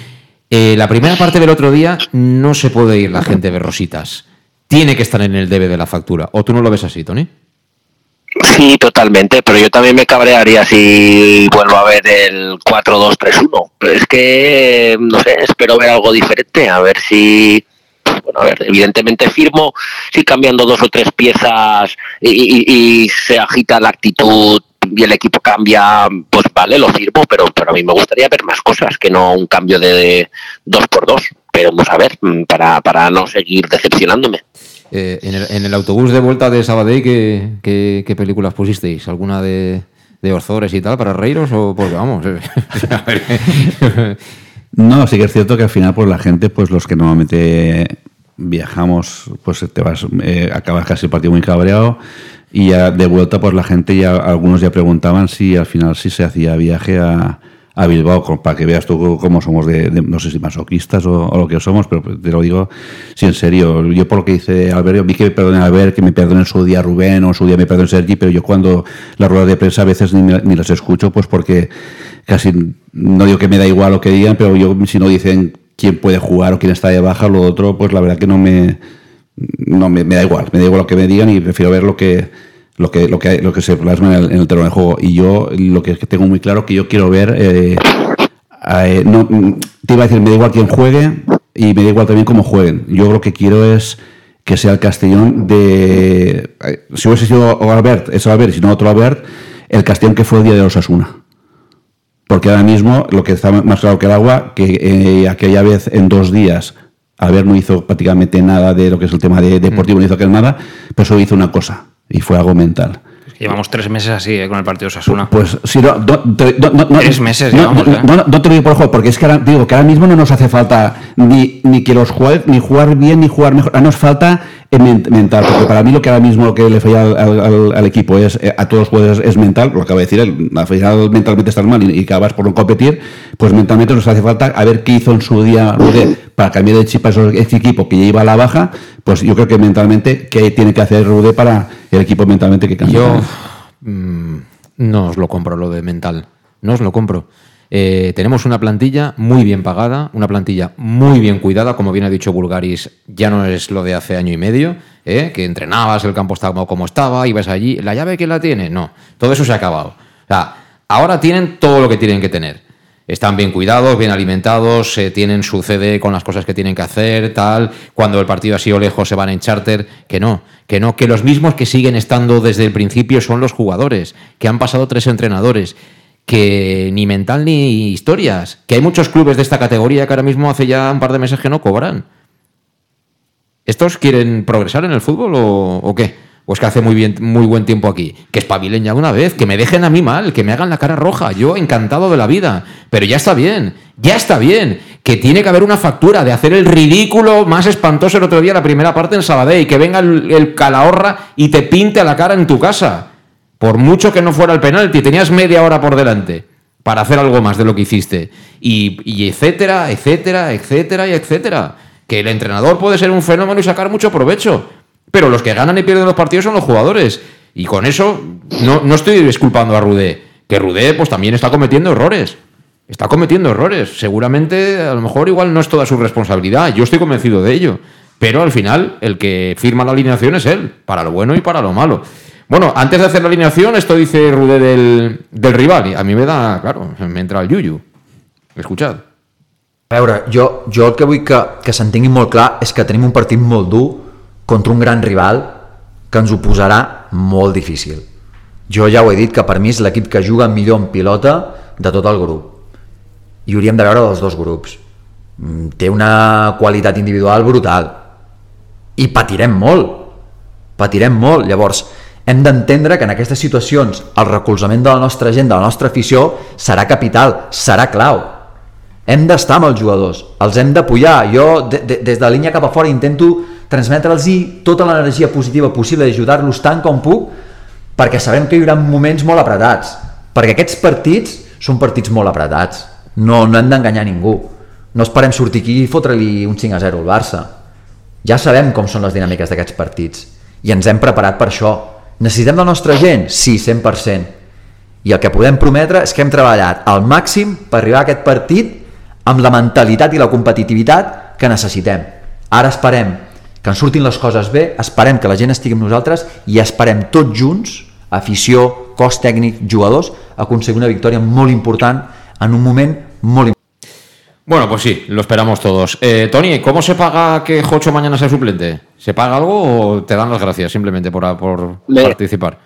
eh, la primera parte del otro día no se puede ir la gente de rositas. Tiene que estar en el debe de la factura. ¿O tú no lo ves así, Tony? Sí, totalmente, pero yo también me cabrearía si vuelvo a ver el 4-2-3-1. Es que, no sé, espero ver algo diferente, a ver si bueno, a ver, evidentemente firmo si cambiando dos o tres piezas y, se agita la actitud y el equipo cambia, pues vale, lo firmo, pero, pero a mí me gustaría ver más cosas que no un cambio de dos por dos. Pero vamos a ver, mm, para, para no seguir decepcionándome. Eh, en, el, autobús de vuelta de Sabadell, ¿qué, qué, películas pusisteis? ¿Alguna de, de Orzores y tal para reíros? O porque vamos. [laughs] no, sí que es cierto que al final, pues la gente, pues los que normalmente viajamos, pues te vas, eh, acabas casi el partido muy cabreado y ya de vuelta, pues la gente ya, algunos ya preguntaban si al final sí se hacía viaje a, a Bilbao, para que veas tú cómo somos de, no sé si masoquistas o, lo que somos, pero te lo digo si en serio. Yo por lo que dice Albert, vi que me perdone Albert, que me perdone su día Rubén o su día me perdone Sergi, pero yo cuando las ruedas de prensa a veces ni, ni las escucho, pues porque casi, no digo que me da igual lo que digan, pero yo si no dicen quién puede jugar o quién está de baja, lo otro, pues la verdad que no me no me, da igual, me da igual lo que me digan y prefiero ver lo que lo que lo que lo que se plasma en el, terreno de juego. Y yo lo que tengo muy claro que yo quiero ver eh, eh, no, te iba a decir me da igual quién juegue y me da igual también cómo jueguen. Yo lo que quiero es que sea el Castellón de eh, si hubiese sido Albert es Albert si no otro Albert el Castellón que fue el día de los Asuna porque ahora mismo lo que está más claro que el agua que aquella vez en dos días ver, no hizo prácticamente nada de lo que es el tema de deportivo, no hizo aquel nada, pero solo hizo una cosa, y fue algo mental. Llevamos tres meses así eh, con el partido Sasuna. Pues sí, no, tres meses llevamos. No, ¿eh? no, te lo digo por juego, porque es que ahora, digo que ahora mismo no nos hace falta ni, ni que los juegues, ni jugar bien, ni jugar mejor. Ahora nos falta mental, porque para mí lo que ahora mismo lo que le falla al, equipo es, eh, a todos los jugadores es mental, lo acaba de decir él, al final mentalmente estás mal y, acabas por no competir, pues mentalmente nos hace falta a ver qué hizo en su día para cambiar de chip a ese equipo que ya iba a la baja, pues yo creo que mentalmente, ¿qué tiene que hacer Rude para el equipo mentalmente que cambie? Yo mm, no os lo compro lo de mental, no os lo compro. Eh, tenemos una plantilla muy bien pagada, una plantilla muy bien cuidada, como bien ha dicho Bulgaris, ya no es lo de hace año y medio, ¿eh? que entrenabas, el campo estaba como estaba, ibas allí, la llave que la tiene, no, todo eso se ha acabado. ahora tienen todo lo que tienen que tener. Están bien cuidados, bien alimentados, se tienen su con las cosas que tienen que hacer, tal. Cuando el partido ha sido lejos se van en charter. Que no, que no, que los mismos que siguen estando desde el principio son los jugadores, que han pasado tres entrenadores que ni mental ni historias. Que hay muchos clubes de esta categoría que ahora mismo hace ya un par de meses que no cobran. ¿Estos quieren progresar en el fútbol o, qué? Pues que hace muy, bien, muy buen tiempo aquí. Que espabilen ya una vez, que me dejen a mí mal, que me hagan la cara roja. Yo encantado de la vida. Pero ya está bien. Ya está bien. Que tiene que haber una factura de hacer el ridículo más espantoso el otro día, la primera parte en Sabadell, que venga el, calahorra y te pinte la cara en tu casa. Por mucho que no fuera el penalti, tenías media hora por delante para hacer algo más de lo que hiciste. Y, y etcétera, etcétera, etcétera y etcétera. Que el entrenador puede ser un fenómeno y sacar mucho provecho. Pero los que ganan y pierden los partidos son los jugadores. Y con eso no, no estoy disculpando a Rudé. Que Rudé pues también está cometiendo errores. Está cometiendo errores. Seguramente, a lo mejor igual no es toda su responsabilidad. Yo estoy convencido de ello. Pero al final, el que firma la alineación es él. Para lo bueno y para lo malo. Bueno, antes de hacer la alineación, esto dice Rudé del, del rival. Y a mí me da, claro, me entra el yuyu. Escuchad. A veure, jo, jo que vull que, que s'entengui molt clar que tenim un partit molt dur contra un gran rival que ens ho posarà molt difícil. Jo ja ho he dit que per mi és l'equip que juga millor en pilota de tot el grup. I hauríem de veure dels dos grups. Mm, Té una qualitat individual brutal. I patirem molt. Patirem molt. Llavors, hem d'entendre que en aquestes situacions el recolzament de la nostra gent, de la nostra afició, serà capital, serà clau hem d'estar amb els jugadors, els hem d'apoyar. Jo, de, de, des de la línia cap a fora, intento transmetre'ls tota l'energia positiva possible, d'ajudar-los tant com puc, perquè sabem que hi haurà moments molt apretats. Perquè aquests partits són partits molt apretats. No, no hem d'enganyar ningú. No esperem sortir aquí i fotre-li un 5 a 0 al Barça. Ja sabem com són les dinàmiques d'aquests partits. I ens hem preparat per això. Necessitem la nostra gent? Sí, 100%. I el que podem prometre és que hem treballat al màxim per arribar a aquest partit amb la mentalitat i la competitivitat que necessitem. Ara esperem que ens surtin les coses bé, esperem que la gent estigui amb nosaltres i esperem tots junts, afició, cos tècnic, jugadors, aconseguir una victòria molt important en un moment molt important. Bueno, pues sí, lo esperamos todos. Eh, Tony, ¿cómo se paga que Jocho mañana sea suplente? ¿Se paga algo o te dan las gracias simplemente por, por Me- participar?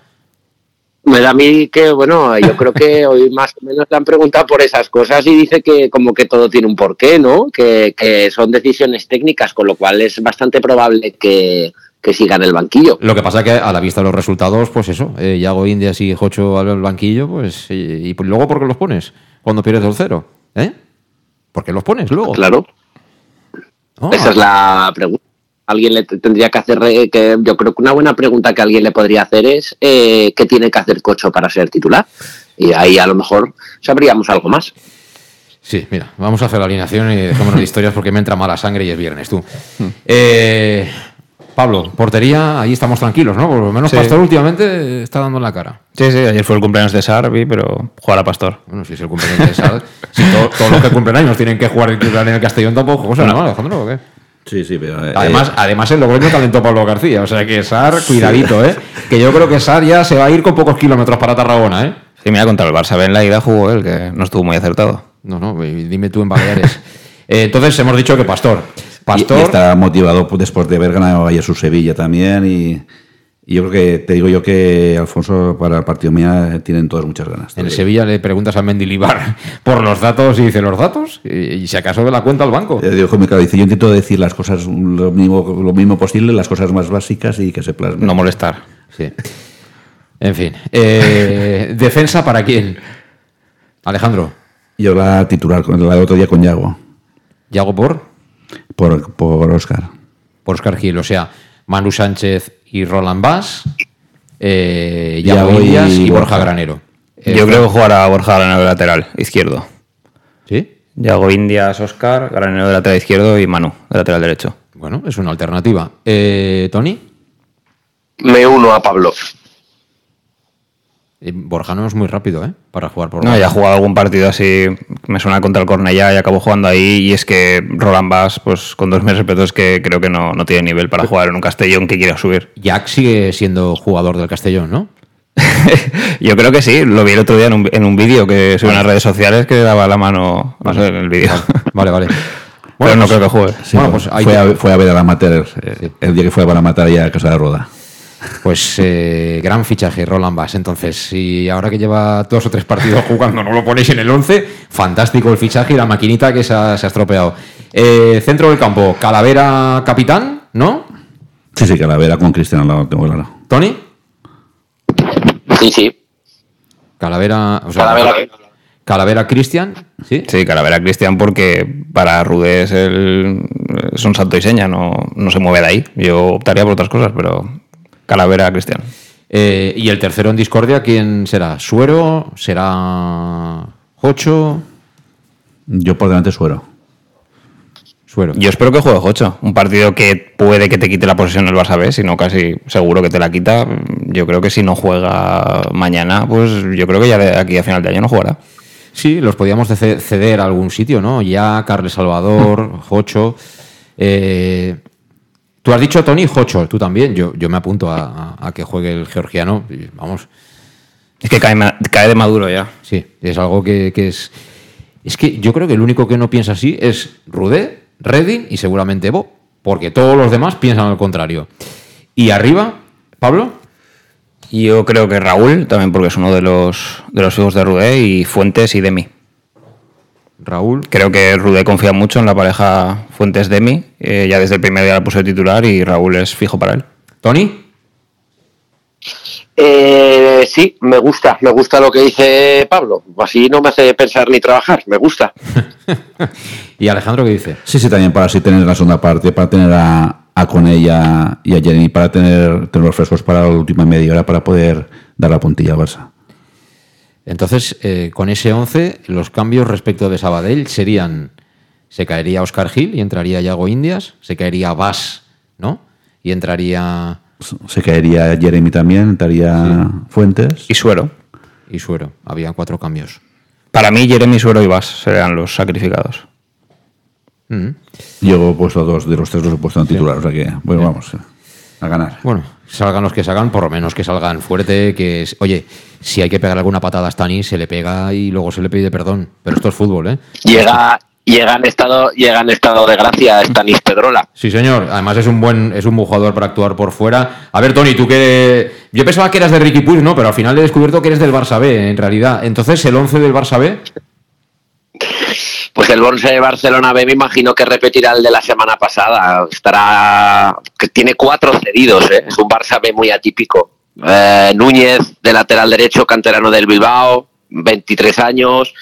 Me da a mí que, bueno, yo creo que [laughs] hoy más o menos le han preguntado por esas cosas y dice que como que todo tiene un porqué, ¿no? Que, que son decisiones técnicas, con lo cual es bastante probable que, que siga en el banquillo. Lo que pasa que a la vista de los resultados, pues eso, eh, Yago Indias y Jocho al banquillo, pues y, y luego ¿por qué los pones? Cuando pierdes 2-0, ¿eh? ¿Por qué los pones luego? Claro. Ah. Esa es la pregunta. Alguien le tendría que hacer, que yo creo que una buena pregunta que alguien le podría hacer es eh, ¿qué tiene que hacer Cocho para ser titular? Y ahí a lo mejor sabríamos algo más. Sí, mira, vamos a hacer la alineación y dejémonos de [laughs] historias porque me entra mala sangre y es viernes, tú. Eh, Pablo, portería, ahí estamos tranquilos, ¿no? Por lo menos Sí. Pastor últimamente está dando en la cara. Sí, sí, ayer fue el cumpleaños de Sarvi, pero jugar a Pastor. Bueno, si es el cumpleaños de Sal, si to- todos los que cumplen años tienen que jugar en el Castellón tampoco, cosa normal, Alejandro, ¿o qué? Sí, sí, pero. eh, Además, eh, además el Logroño calentó Pablo García, o sea que Sar, cuidadito, ¿eh? Que yo creo que Sar ya se va a ir con pocos kilómetros para Tarragona, ¿eh? Sí, mira, contra el Barça en la ida jugó él, que no estuvo muy acertado. No, no, dime tú en Baleares. [laughs] Eh, entonces hemos dicho que Pastor. y- Pastor. y está motivado pues, después de haber ganado ayer su Sevilla también. Y, y yo creo que, te digo yo que Alfonso para el partido mía tienen todas muchas ganas. En Sevilla le preguntas a Mendilibar [laughs] por los datos y dice los datos y, si acaso de la cuenta al banco. Eh, digo, dice, yo intento decir las cosas lo mismo, lo mismo posible, las cosas más básicas y que se plasmen. No molestar. Sí. En fin. Eh, ¿Defensa para quién? Alejandro. Yo la titular, con- la de otro día con Yago, ¿Yago por? por, por Oscar. Por Oscar Gil. O sea, Manu Sánchez y Roland Bass, eh, Yago Yago y Indias y, Borja Borja. Granero. Eh, Yo creo que jugará Borja Granero de lateral izquierdo. ¿Sí? Yago Indias, Oscar, Granero de lateral izquierdo y Manu de lateral derecho. Bueno, es una alternativa. Eh, ¿Tony? Me uno a Pablo. Borja no es muy rápido, ¿eh? Para jugar por No, ya ha jugado algún partido así, me suena contra el Cornellá y acabó jugando ahí. Y es que Roland Bass, pues con dos meses respeto, es que creo que no, no tiene nivel para jugar en un Castellón que quiera subir. Jack sigue siendo jugador del Castellón, ¿no? [laughs] Yo creo que sí, lo vi el otro día en un, en un vídeo que subió en las redes sociales que daba la mano no sé, en el vídeo. Vale, vale. [laughs] Pero no pues- creo que juegue. Sí, Bueno, pues ahí fue, te- a, fue a ver a la Mater eh, el día que fue a ver a Mater allá a Casa de Roda. Pues eh, gran fichaje, Roland Bass. Entonces, si ahora que lleva dos o tres partidos [laughs] jugando no lo ponéis en el 11, fantástico el fichaje y la maquinita que se ha, se ha estropeado. Eh, centro del campo, Calavera capitán, ¿no? Sí, sí, Calavera con Cristiano al lado, tengo claro. ¿Tony? Sí, sí. Calavera. O sea, Calavera. Calavera Cristian, ¿sí? Sí, Calavera Cristian porque para Rudé es, el, es un santo y seña, no, no se mueve de ahí. Yo optaría por otras cosas, pero Calavera Cristian. Eh, y el tercero en discordia, ¿quién será? ¿Suero? ¿Será Jocho? Yo por delante Suero. Suero. Yo espero que juegue Jocho. Un partido que puede que te quite la posesión del Barça B, sino casi seguro que te la quita. Yo creo que si no juega mañana, pues yo creo que ya de aquí a final de año no jugará. Sí, los podíamos ce- ceder a algún sitio, ¿no? Ya, Carles Salvador, [laughs] Jocho. Eh, tú has dicho Tony Jocho, tú también. Yo, yo me apunto a, a- a que juegue el georgiano. y Vamos, Es que cae, cae de maduro ya. sí, es algo que, que es. Es que yo creo que el único que no piensa así es Rudé, Redding y seguramente Bo, porque todos los demás piensan al contrario. Y arriba, Pablo. Yo creo que Raúl, también porque es uno de los, de los hijos de Rudé, y Fuentes y Demi. Raúl. Creo que Rudé confía mucho en la pareja Fuentes-Demi. eh, ya desde el primer día la puso de titular y Raúl es fijo para él. Tony. Eh, sí, me gusta, me gusta lo que dice Pablo. Así no me hace pensar ni trabajar, me gusta. [laughs] ¿Y Alejandro qué dice? Sí, sí, también para así tener la segunda parte, para tener a, a Conella y a Jenny, para tener, tener los frescos para la última media hora, para poder dar la puntilla al Barça. Entonces, eh, con ese 11, los cambios respecto de Sabadell serían: se caería Oscar Gil y entraría Yago Indias, se caería Vas, ¿no? Y entraría. Se caería Jeremy también, entraría Fuentes. Y Suero. Y Suero. Había cuatro cambios. Para mí, Jeremy Suero y Vas serán los sacrificados. Mm. Yo he puesto dos de los tres, los he puesto en titular, o sea que, bueno, vamos a ganar. Bueno, salgan los que salgan, por lo menos que salgan fuerte, que es- oye, si hay que pegar alguna patada a Stani, se le pega y luego se le pide perdón. Pero esto es fútbol, ¿eh? Llega, llega en estado, llega en estado de gracia Stanis Pedrola. Sí, señor. Además es un buen, es un buen jugador para actuar por fuera. A ver, Tony, tú que yo pensaba que eras de Ricky Puig, ¿no? Pero al final he descubierto que eres del Barça B, en realidad. Entonces, el 11 del Barça B, Pues el Borussia de Barcelona B me imagino que repetirá el de la semana pasada. Estará que tiene cuatro cedidos, ¿eh? es un Barça B muy atípico. Eh, Núñez de lateral derecho, canterano del Bilbao, 23 años.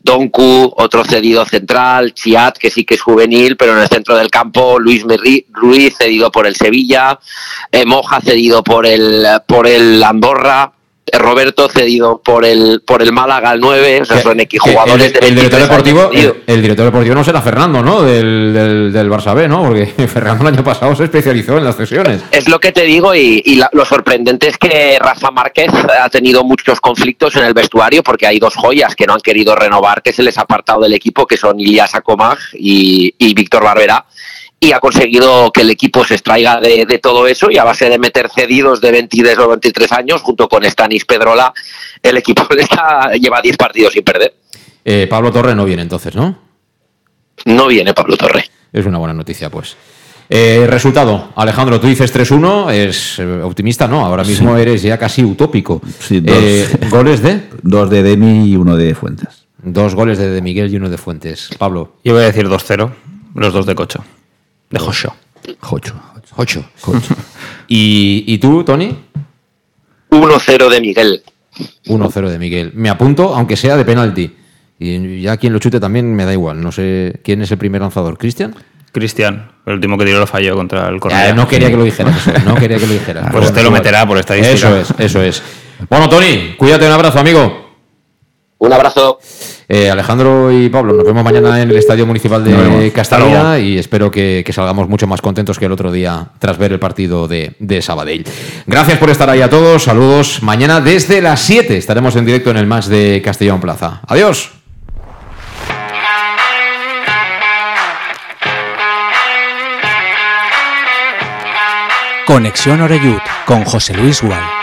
Donku, otro cedido central, Chiat, que sí que es juvenil, pero en el centro del campo, Luis Merri- Ruiz, cedido por el Sevilla, eh, Moja, cedido por el, por el Andorra, Roberto, cedido por el, por el Málaga al 9, o sea, son X jugadores el, el director 23 años deportivo, el, el director deportivo no será Fernando, ¿no? Del, del, del Barça B, ¿no? Porque [laughs] Fernando el año pasado se especializó en las cesiones. Es lo que te digo y, y la- lo sorprendente es que Rafa Márquez ha tenido muchos conflictos en el vestuario porque hay dos joyas que no han querido renovar, que se les ha apartado del equipo, que son Ilias Akomag y, y Víctor Barbera. Y ha conseguido que el equipo se extraiga de, de todo eso y a base de meter cedidos de 22 o 23 años, junto con Stanis Pedrola, el equipo le [laughs] está, lleva 10 partidos sin perder. Eh, Pablo Torre no viene entonces, ¿no? No viene Pablo Torre. Es una buena noticia, pues. Eh, resultado, Alejandro, tú dices 3-1, es eh, optimista, ¿no? Ahora mismo eres ya casi utópico. Sí, dos. Eh, ¿Goles de? [laughs] Dos de Demi y uno de Fuentes. Dos goles de, de Miguel y uno de Fuentes. Pablo. Yo voy a decir 2-0, los dos de Cocho. De Jocho. Jocho. Ocho. ¿Y, ¿Y tú, Tony? 1-0 de Miguel. 1-0 de Miguel. Me apunto, aunque sea de penalti. Y ya quien lo chute también me da igual. No sé quién es el primer lanzador. ¿Cristian? Cristian, el último que tiró lo falló contra el. Eh, no quería que lo dijeras. eso, no quería que lo dijeras. [laughs] Pues este lo meterá por estadística. Eso es, eso es. Bueno, Tony, cuídate, un abrazo, amigo. Un abrazo. Eh, Alejandro y Pablo, nos vemos mañana en el Estadio Municipal de Castellana y espero que, que salgamos mucho más contentos que el otro día tras ver el partido de, de Sabadell. Gracias por estar ahí a todos, saludos. Mañana desde las 7 estaremos en directo en el match de Castellón Plaza. Adiós. Conexión Oreyud con José Luis Gual.